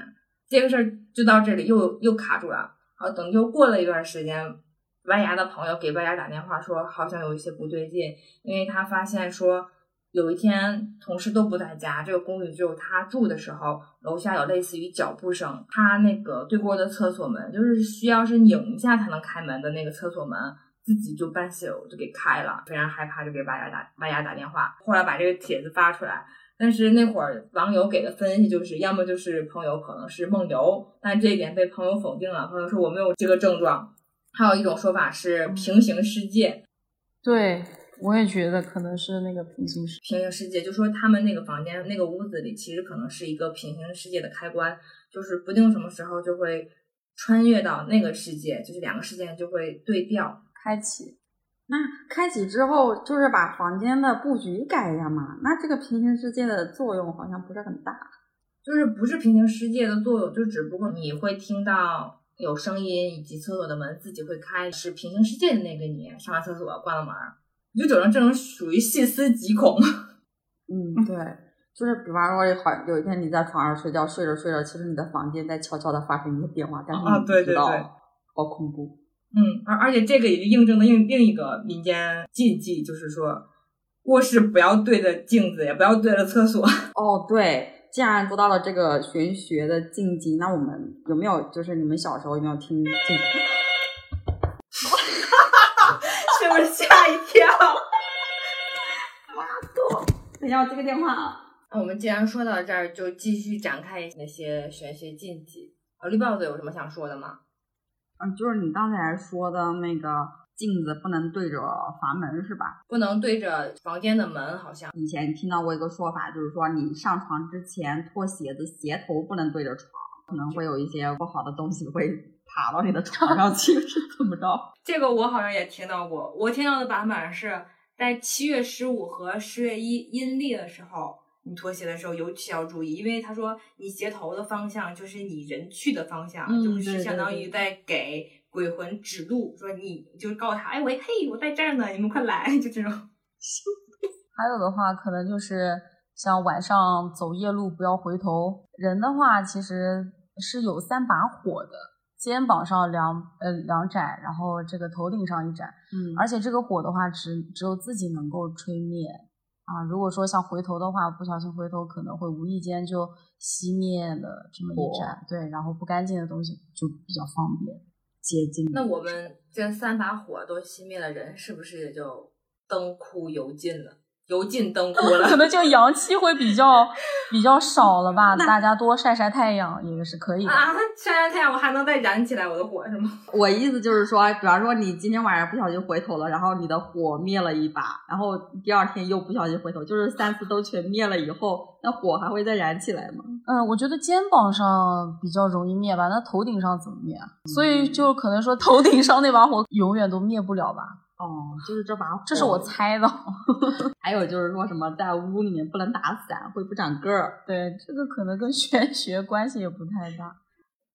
这个事儿就到这里又又卡住了。好，等又过了一段时间，歪牙的朋友给歪牙打电话说，好像有一些不对劲，因为他发现说有一天同事都不在家，这个公寓只有他住的时候，楼下有类似于脚步声，他那个对过的厕所门就是需要是拧一下才能开门的那个厕所门，自己就半宿就给开了，非常害怕，就给歪牙打歪牙打电话，后来把这个帖子发出来。但是那会儿网友给的分析就是，要么就是朋友可能是梦游，但这一点被朋友否定了。朋友说我没有这个症状。还有一种说法是平行世界，对我也觉得可能是那个平行世平行世界，就说他们那个房间那个屋子里其实可能是一个平行世界的开关，就是不定什么时候就会穿越到那个世界，就是两个世界就会对调开启。那开启之后就是把房间的布局改一下嘛？那这个平行世界的作用好像不是很大，就是不是平行世界的作用，就只不过你会听到有声音，以及厕所的门自己会开，是平行世界的那个你上完厕所关了门，你就整成这种属于细思极恐。嗯，对，就是比方说好有一天你在床上睡觉，睡着睡着，其实你的房间在悄悄的发生一些变化，但是你不知道，好恐怖。嗯，而而且这个也就印证了另另一个民间禁忌，就是说卧室不要对着镜子，也不要对着厕所。哦，对，既然说到了这个玄学的禁忌，那我们有没有就是你们小时候有没有听？哈哈哈！是不是吓一跳？妈的！等一下，我接个电话啊。那我们既然说到这儿，就继续展开那些玄学禁忌。啊，绿帽子有什么想说的吗？嗯，就是你刚才说的那个镜子不能对着房门是吧？不能对着房间的门，好像以前听到过一个说法，就是说你上床之前脱鞋子鞋头不能对着床，可能会有一些不好的东西会爬到你的床上去，是怎么着？这个我好像也听到过，我听到的版本是在七月十五和十月一阴历的时候。你脱鞋的时候尤其要注意，因为他说你鞋头的方向就是你人去的方向，就是相当于在给鬼魂指路，说你就告诉他，哎，喂嘿，我在这儿呢，你们快来，就这种。还有的话，可能就是像晚上走夜路不要回头。人的话其实是有三把火的，肩膀上两呃两盏，然后这个头顶上一盏，嗯，而且这个火的话只只有自己能够吹灭。啊，如果说像回头的话，不小心回头可能会无意间就熄灭了这么一盏，对，然后不干净的东西就比较方便接近。那我们这三把火都熄灭了，人是不是也就灯枯油尽了？油尽灯 枯了，可能就阳气会比较比较少了吧。大家多晒晒太阳也是可以的啊。晒晒太阳，我还能再燃起来我的火是吗？我意思就是说，比方说你今天晚上不小心回头了，然后你的火灭了一把，然后第二天又不小心回头，就是三次都全灭了以后，那火还会再燃起来吗？嗯，我觉得肩膀上比较容易灭吧，那头顶上怎么灭？所以就可能说头顶上那把火永远都灭不了吧。哦，就是这把火，这是我猜的。还有就是说什么在屋里面不能打伞，会不长个儿。对，这个可能跟玄学 关系也不太大。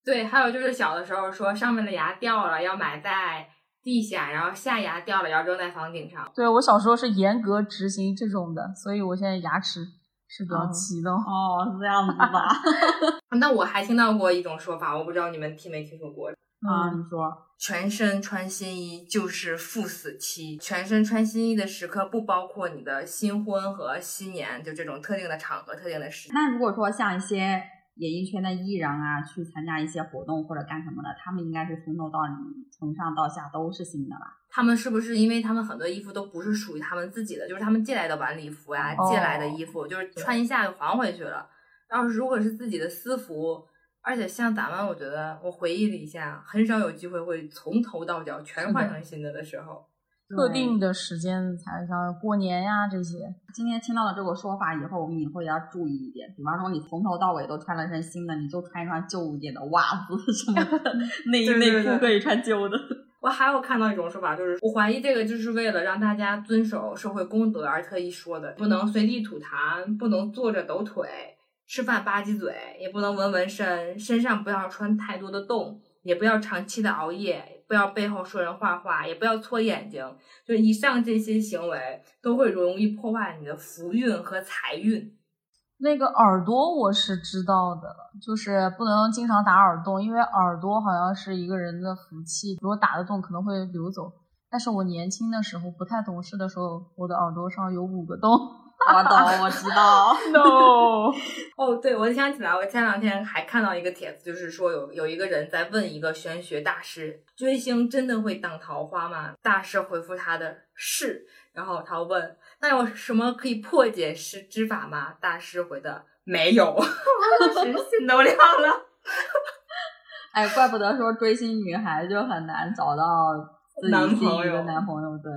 对，还有就是小的时候说上面的牙掉了要埋在地下，然后下牙掉了要扔在房顶上。对我小时候是严格执行这种的，所以我现在牙齿是比较齐的。哦，是这样子吧？那我还听到过一种说法，我不知道你们听没听说过。啊，你说，全身穿新衣就是赴死期。全身穿新衣的时刻不包括你的新婚和新年，就这种特定的场合、特定的时。那如果说像一些演艺圈的艺人啊，去参加一些活动或者干什么的，他们应该是从头到尾、从上到下都是新的吧？他们是不是因为他们很多衣服都不是属于他们自己的，就是他们借来的晚礼服呀、借来的衣服，就是穿一下就还回去了。要是如果是自己的私服。而且像咱们，我觉得我回忆了一下，很少有机会会从头到脚全换成新的的时候，特定的时间才像过年呀这些。今天听到了这个说法以后，我们以后也要注意一点。比方说，你从头到尾都穿了身新的，你就穿一双旧一点的袜子 什么的，内衣内裤可以穿旧的。我还有看到一种说法，就是我怀疑这个就是为了让大家遵守社会公德而特意说的，不能随地吐痰，不能坐着抖腿。吃饭吧唧嘴，也不能纹纹身，身上不要穿太多的洞，也不要长期的熬夜，不要背后说人坏话，也不要搓眼睛。就以上这些行为，都会容易破坏你的福运和财运。那个耳朵我是知道的，就是不能经常打耳洞，因为耳朵好像是一个人的福气，如果打得洞可能会流走。但是我年轻的时候不太懂事的时候，我的耳朵上有五个洞。我懂，我知道。No，哦，对，我想起来，我前两天还看到一个帖子，就是说有有一个人在问一个玄学大师，追星真的会挡桃花吗？大师回复他的是，然后他问，那有什么可以破解是之法吗？大师回的没有，心都凉了。哎，怪不得说追星女孩就很难找到男朋友，男朋友对。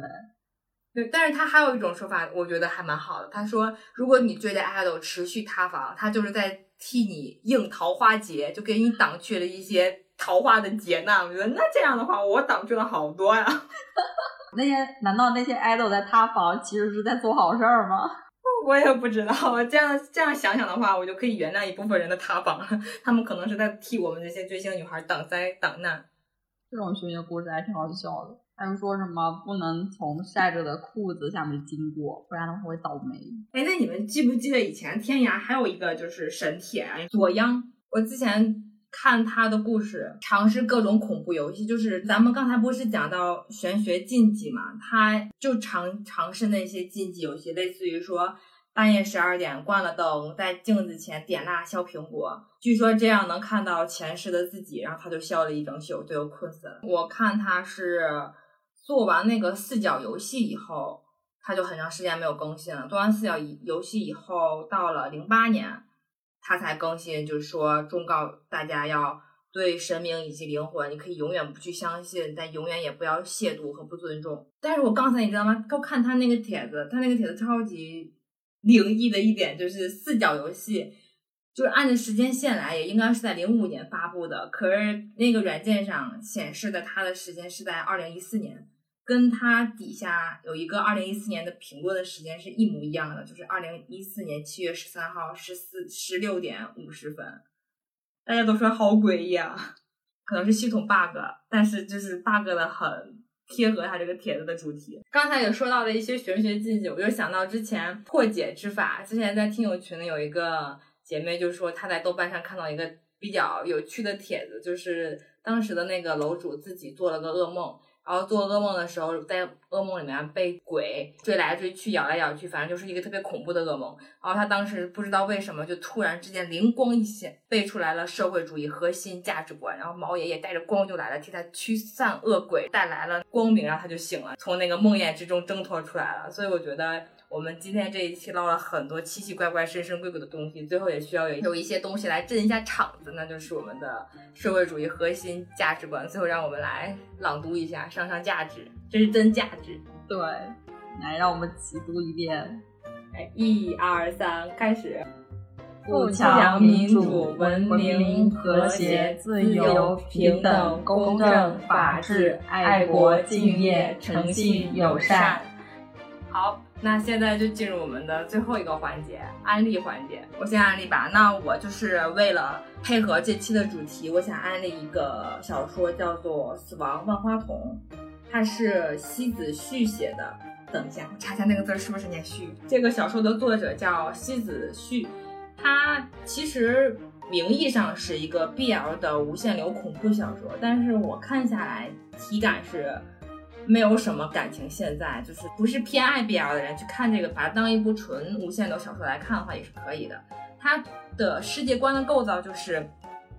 对，但是他还有一种说法，我觉得还蛮好的。他说，如果你追的爱豆持续塌房，他就是在替你应桃花劫，就给你挡去了一些桃花的劫难。我觉得那这样的话，我挡去了好多呀。那些难道那些爱豆在塌房，其实是在做好事儿吗？我也不知道。这样这样想想的话，我就可以原谅一部分人的塌房了。他们可能是在替我们这些追星女孩挡灾挡难。这种玄学故事还挺好笑的。还有说什么不能从晒着的裤子下面经过，不然的话会倒霉。哎，那你们记不记得以前天涯还有一个就是神帖左央？我之前看他的故事，尝试各种恐怖游戏，就是咱们刚才不是讲到玄学禁忌嘛，他就尝尝试那些禁忌游戏，类似于说。半夜十二点关了灯，在镜子前点蜡削苹果，据说这样能看到前世的自己，然后他就笑了一整宿，最后困死了。我看他是做完那个四角游戏以后，他就很长时间没有更新了。做完四角游戏以后，到了零八年，他才更新，就是说忠告大家要对神明以及灵魂，你可以永远不去相信，但永远也不要亵渎和不尊重。但是我刚才你知道吗？刚看他那个帖子，他那个帖子超级。灵异的一点就是四角游戏，就是按照时间线来，也应该是在零五年发布的。可是那个软件上显示的它的时间是在二零一四年，跟它底下有一个二零一四年的评论的时间是一模一样的，就是二零一四年七月十三号十四十六点五十分。大家都说好诡异啊，可能是系统 bug，但是就是 bug 的很。贴合他这个帖子的主题，刚才也说到了一些玄学禁忌，我就想到之前破解之法。之前在听友群里有一个姐妹就说，她在豆瓣上看到一个比较有趣的帖子，就是当时的那个楼主自己做了个噩梦，然后做噩梦的时候，在噩梦里面被鬼追来追去、咬来咬去，反正就是一个特别恐怖的噩梦。然后他当时不知道为什么，就突然之间灵光一现，背出来了社会主义核心价值观。然后毛爷爷带着光就来了，替他驱散恶鬼，带来了光明，然后他就醒了，从那个梦魇之中挣脱出来了。所以我觉得。我们今天这一期唠了很多奇奇怪怪、神神鬼鬼的东西，最后也需要有有一些东西来镇一下场子，那就是我们的社会主义核心价值观。最后让我们来朗读一下，上上价值，这是真价值。对，来让我们齐读一遍。哎，一二三，开始。富强、民主、文明、和谐、自由、平等、公正、法治、爱国、敬业、诚信、友善。好，那现在就进入我们的最后一个环节——安利环节。我先安利吧。那我就是为了配合这期的主题，我想安利一个小说，叫做《死亡万花筒》，它是西子旭写的。等一下，我查一下那个字是不是念旭。这个小说的作者叫西子旭，他其实名义上是一个 BL 的无限流恐怖小说，但是我看下来体感是。没有什么感情，现在就是不是偏爱 BL 的人去看这个，把它当一部纯无限流小说来看的话也是可以的。它的世界观的构造就是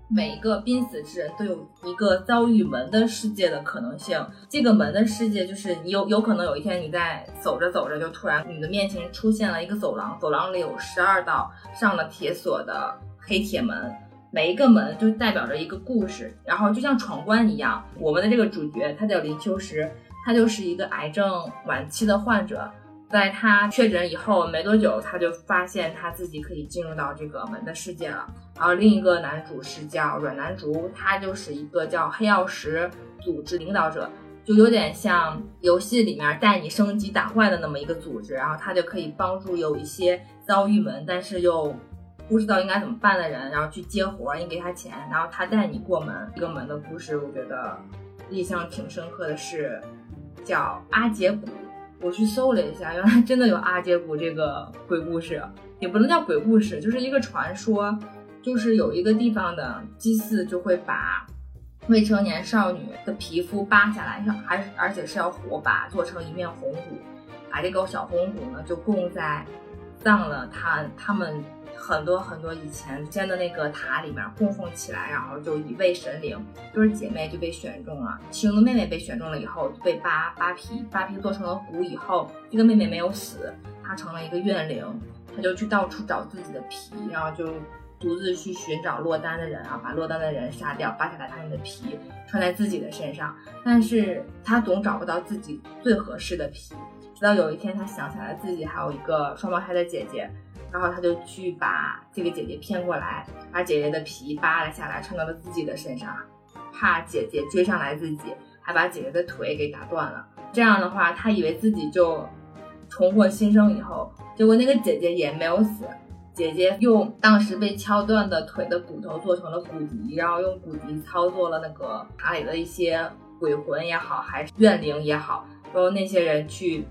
每一个濒死之人都有一个遭遇门的世界的可能性。这个门的世界就是你有有可能有一天你在走着走着就突然你的面前出现了一个走廊，走廊里有十二道上了铁锁的黑铁门，每一个门就代表着一个故事，然后就像闯关一样。我们的这个主角他叫林秋实。他就是一个癌症晚期的患者，在他确诊以后没多久，他就发现他自己可以进入到这个门的世界了。然后另一个男主是叫阮南竹，他就是一个叫黑曜石组织领导者，就有点像游戏里面带你升级打怪的那么一个组织。然后他就可以帮助有一些遭遇门但是又不知道应该怎么办的人，然后去接活，你给他钱，然后他带你过门。一个门的故事，我觉得印象挺深刻的是。叫阿杰谷，我去搜了一下，原来真的有阿杰谷这个鬼故事，也不能叫鬼故事，就是一个传说，就是有一个地方的祭祀就会把未成年少女的皮肤扒下来，还而且是要火把做成一面红骨，把这个小红骨呢就供在葬了他他们。很多很多以前建的那个塔里面供奉起来，然后就一位神灵，就是姐妹就被选中了。其中的妹妹被选中了以后，被扒扒皮，扒皮做成了骨以后，这个妹妹没有死，她成了一个怨灵，她就去到处找自己的皮，然后就独自去寻找落单的人啊，把落单的人杀掉，扒下来他们的皮穿在自己的身上，但是她总找不到自己最合适的皮，直到有一天她想起来自己还有一个双胞胎的姐姐。然后他就去把这个姐姐骗过来，把姐姐的皮扒了下来，穿到了自己的身上，怕姐姐追上来自己，还把姐姐的腿给打断了。这样的话，他以为自己就重获新生以后，结果那个姐姐也没有死，姐姐用当时被敲断的腿的骨头做成了骨笛，然后用骨笛操作了那个塔里的一些鬼魂也好，还是怨灵也好，然后那些人去。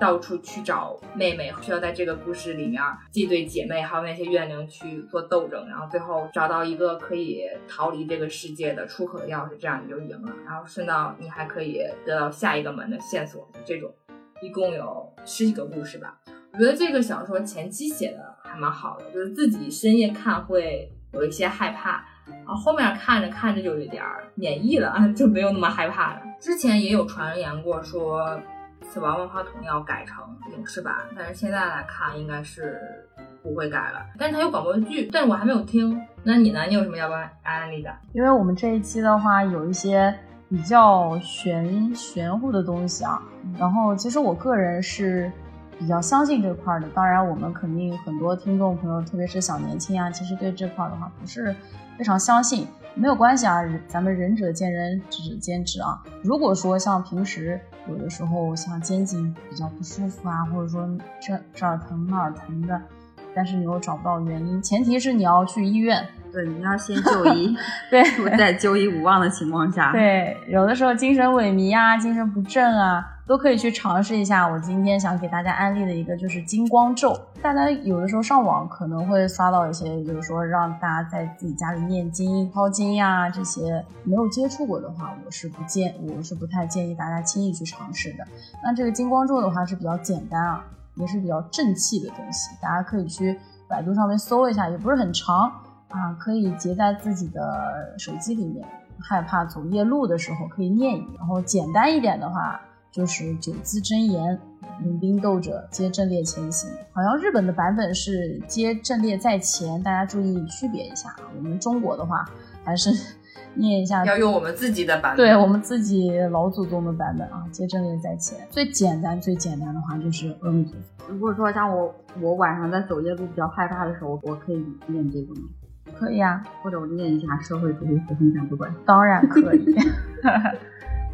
到处去找妹妹，需要在这个故事里面既对姐妹还有那些怨灵去做斗争，然后最后找到一个可以逃离这个世界的出口的钥匙，这样你就赢了。然后顺道你还可以得到下一个门的线索。这种一共有十几个故事吧。我觉得这个小说前期写的还蛮好的，就是自己深夜看会有一些害怕，然后后面看着看着就有点免疫了，就没有那么害怕了。之前也有传言过说。死亡万花筒要改成影视版，但是现在来看应该是不会改了。但是它有广播剧，但是我还没有听。那你呢？你有什么要安安利的？因为我们这一期的话有一些比较玄玄乎的东西啊。然后其实我个人是比较相信这块的。当然，我们肯定很多听众朋友，特别是小年轻啊，其实对这块的话不是非常相信。没有关系啊，咱们仁者见仁，智者见智啊。如果说像平时有的时候像肩颈比较不舒服啊，或者说这这儿疼那儿疼的，但是你又找不到原因，前提是你要去医院。对，你要先就医。对，在就医无望的情况下。对，有的时候精神萎靡啊，精神不振啊，都可以去尝试一下。我今天想给大家安利的一个就是金光咒，大家有的时候上网可能会刷到一些，就是说让大家在自己家里念经、抄经呀这些，没有接触过的话，我是不建，我是不太建议大家轻易去尝试的。那这个金光咒的话是比较简单啊，也是比较正气的东西，大家可以去百度上面搜一下，也不是很长啊，可以截在自己的手机里面。害怕走夜路的时候可以念一，然后简单一点的话就是九字真言：领兵斗者皆阵列前行。好像日本的版本是皆阵列在前，大家注意区别一下。我们中国的话还是 念一下，要用我们自己的版本。对我们自己老祖宗的版本啊，皆阵列在前。最简单最简单的话就是阿弥陀佛。如果说像我，我晚上在走夜路比较害怕的时候，我可以念这个吗？可以啊，或者我念一下社会主义核心价值观。当然可以，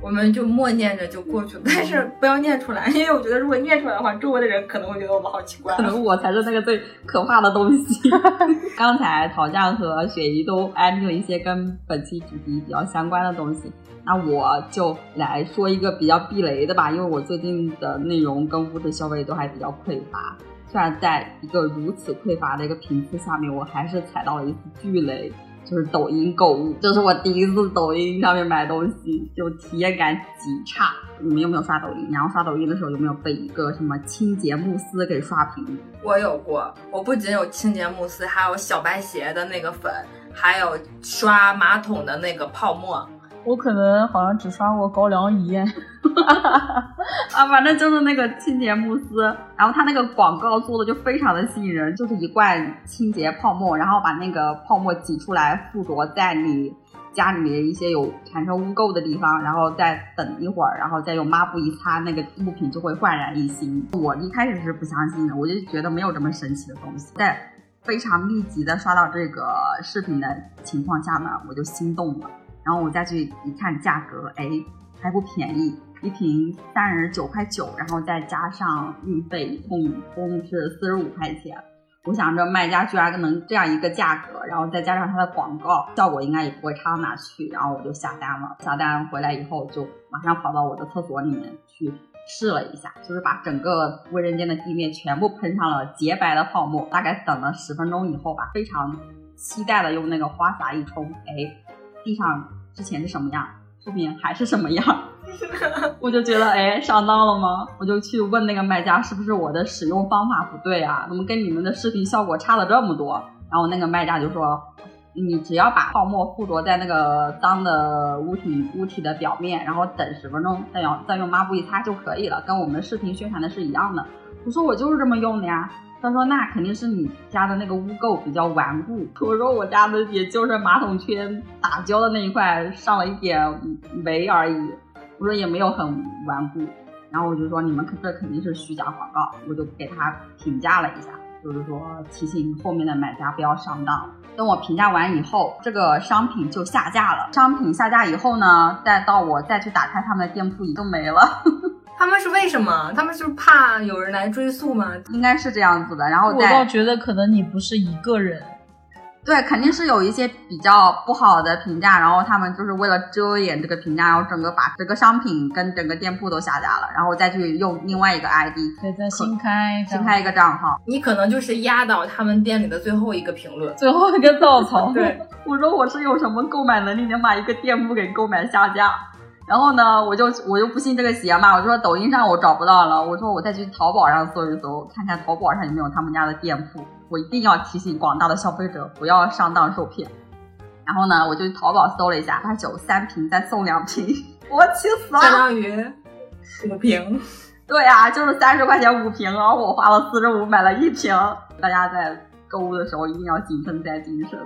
我们就默念着就过去了，但是不要念出来，因为我觉得如果念出来的话，周围的人可能会觉得我们好奇怪。可能我才是那个最可怕的东西。刚才陶酱和雪姨都安利了一些跟本期主题比较相关的东西，那我就来说一个比较避雷的吧，因为我最近的内容跟物质消费都还比较匮乏。虽然在一个如此匮乏的一个频次下面，我还是踩到了一次巨雷，就是抖音购物。这是我第一次抖音上面买东西，就体验感极差。你们有没有刷抖音？然后刷抖音的时候有没有被一个什么清洁慕斯给刷屏？我有过，我不仅有清洁慕斯，还有小白鞋的那个粉，还有刷马桶的那个泡沫。我可能好像只刷过高粱饴，啊，反正就是那个清洁慕斯，然后它那个广告做的就非常的吸引人，就是一罐清洁泡沫，然后把那个泡沫挤出来附着在你家里面一些有产生污垢的地方，然后再等一会儿，然后再用抹布一擦，那个物品就会焕然一新。我一开始是不相信的，我就觉得没有这么神奇的东西，在非常密集的刷到这个视频的情况下呢，我就心动了。然后我再去一看价格，哎，还不便宜，一瓶三十九块九，然后再加上运费，一共共是四十五块钱。我想着卖家居然能这样一个价格，然后再加上它的广告效果，应该也不会差到哪去。然后我就下单了。下单回来以后，就马上跑到我的厕所里面去试了一下，就是把整个卫生间的地面全部喷上了洁白的泡沫。大概等了十分钟以后吧，非常期待的用那个花洒一冲，哎。地上之前是什么样，后面还是什么样，我就觉得哎上当了吗？我就去问那个卖家是不是我的使用方法不对啊？怎么跟你们的视频效果差了这么多？然后那个卖家就说，你只要把泡沫附着在那个脏的物体物体的表面，然后等十分钟，再用再用抹布一擦就可以了，跟我们视频宣传的是一样的。我说我就是这么用的呀。他说：“那肯定是你家的那个污垢比较顽固。”我说：“我家的也就是马桶圈打胶的那一块上了一点霉而已。”我说：“也没有很顽固。”然后我就说：“你们这肯定是虚假广告。”我就给他评价了一下，就是说提醒后面的买家不要上当。等我评价完以后，这个商品就下架了。商品下架以后呢，再到我再去打开他们的店铺，已经没了。他们是为什么？他们就是怕有人来追溯吗？应该是这样子的。然后我倒觉得可能你不是一个人，对，肯定是有一些比较不好的评价，然后他们就是为了遮掩这个评价，然后整个把整个商品跟整个店铺都下架了，然后再去用另外一个 ID，对，再新开新开一个账号。你可能就是压倒他们店里的最后一个评论，最后一个稻草。对，我说我是有什么购买能力能把一个店铺给购买下架？然后呢，我就我就不信这个邪嘛，我就说抖音上我找不到了，我说我再去淘宝上搜一搜，看看淘宝上有没有他们家的店铺。我一定要提醒广大的消费者不要上当受骗。然后呢，我就淘宝搜了一下，八九三瓶再送两瓶，我气死了，相当于五瓶。对呀，就是三十块钱五瓶，然后我花了四十五买了一瓶。大家在购物的时候一定要谨慎再谨慎。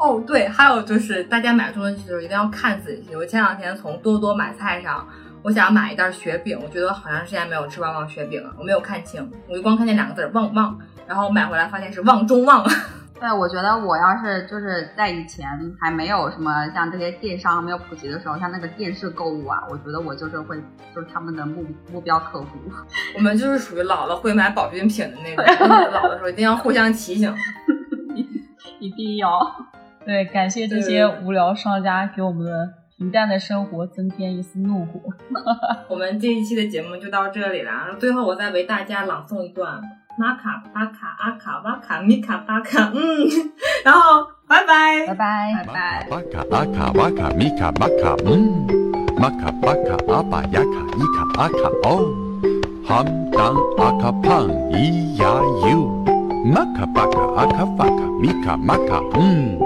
哦，对，还有就是大家买东西的时候一定要看仔细。我前两天从多多买菜上，我想买一袋雪饼，我觉得好长时间没有吃旺旺雪饼了，我没有看清，我就光看见两个字旺旺，然后买回来发现是旺中旺。对，我觉得我要是就是在以前还没有什么像这些电商没有普及的时候，像那个电视购物啊，我觉得我就是会就是他们的目目标客户。我们就是属于老了会买保健品的那种，老的时候一定要互相提醒，一定要。对，感谢这些无聊商家给我们的平淡的生活增添一丝怒火。我们这一期的节目就到这里了，最后我再为大家朗诵一段：玛卡巴卡阿卡哇卡米卡巴卡，嗯。然后，拜拜，拜拜，拜拜。玛卡阿卡哇卡米卡玛卡嗯，玛卡巴卡阿巴雅卡伊卡阿卡哦，憨当阿卡胖咿呀哟，玛卡巴卡阿卡发卡米卡玛卡嗯。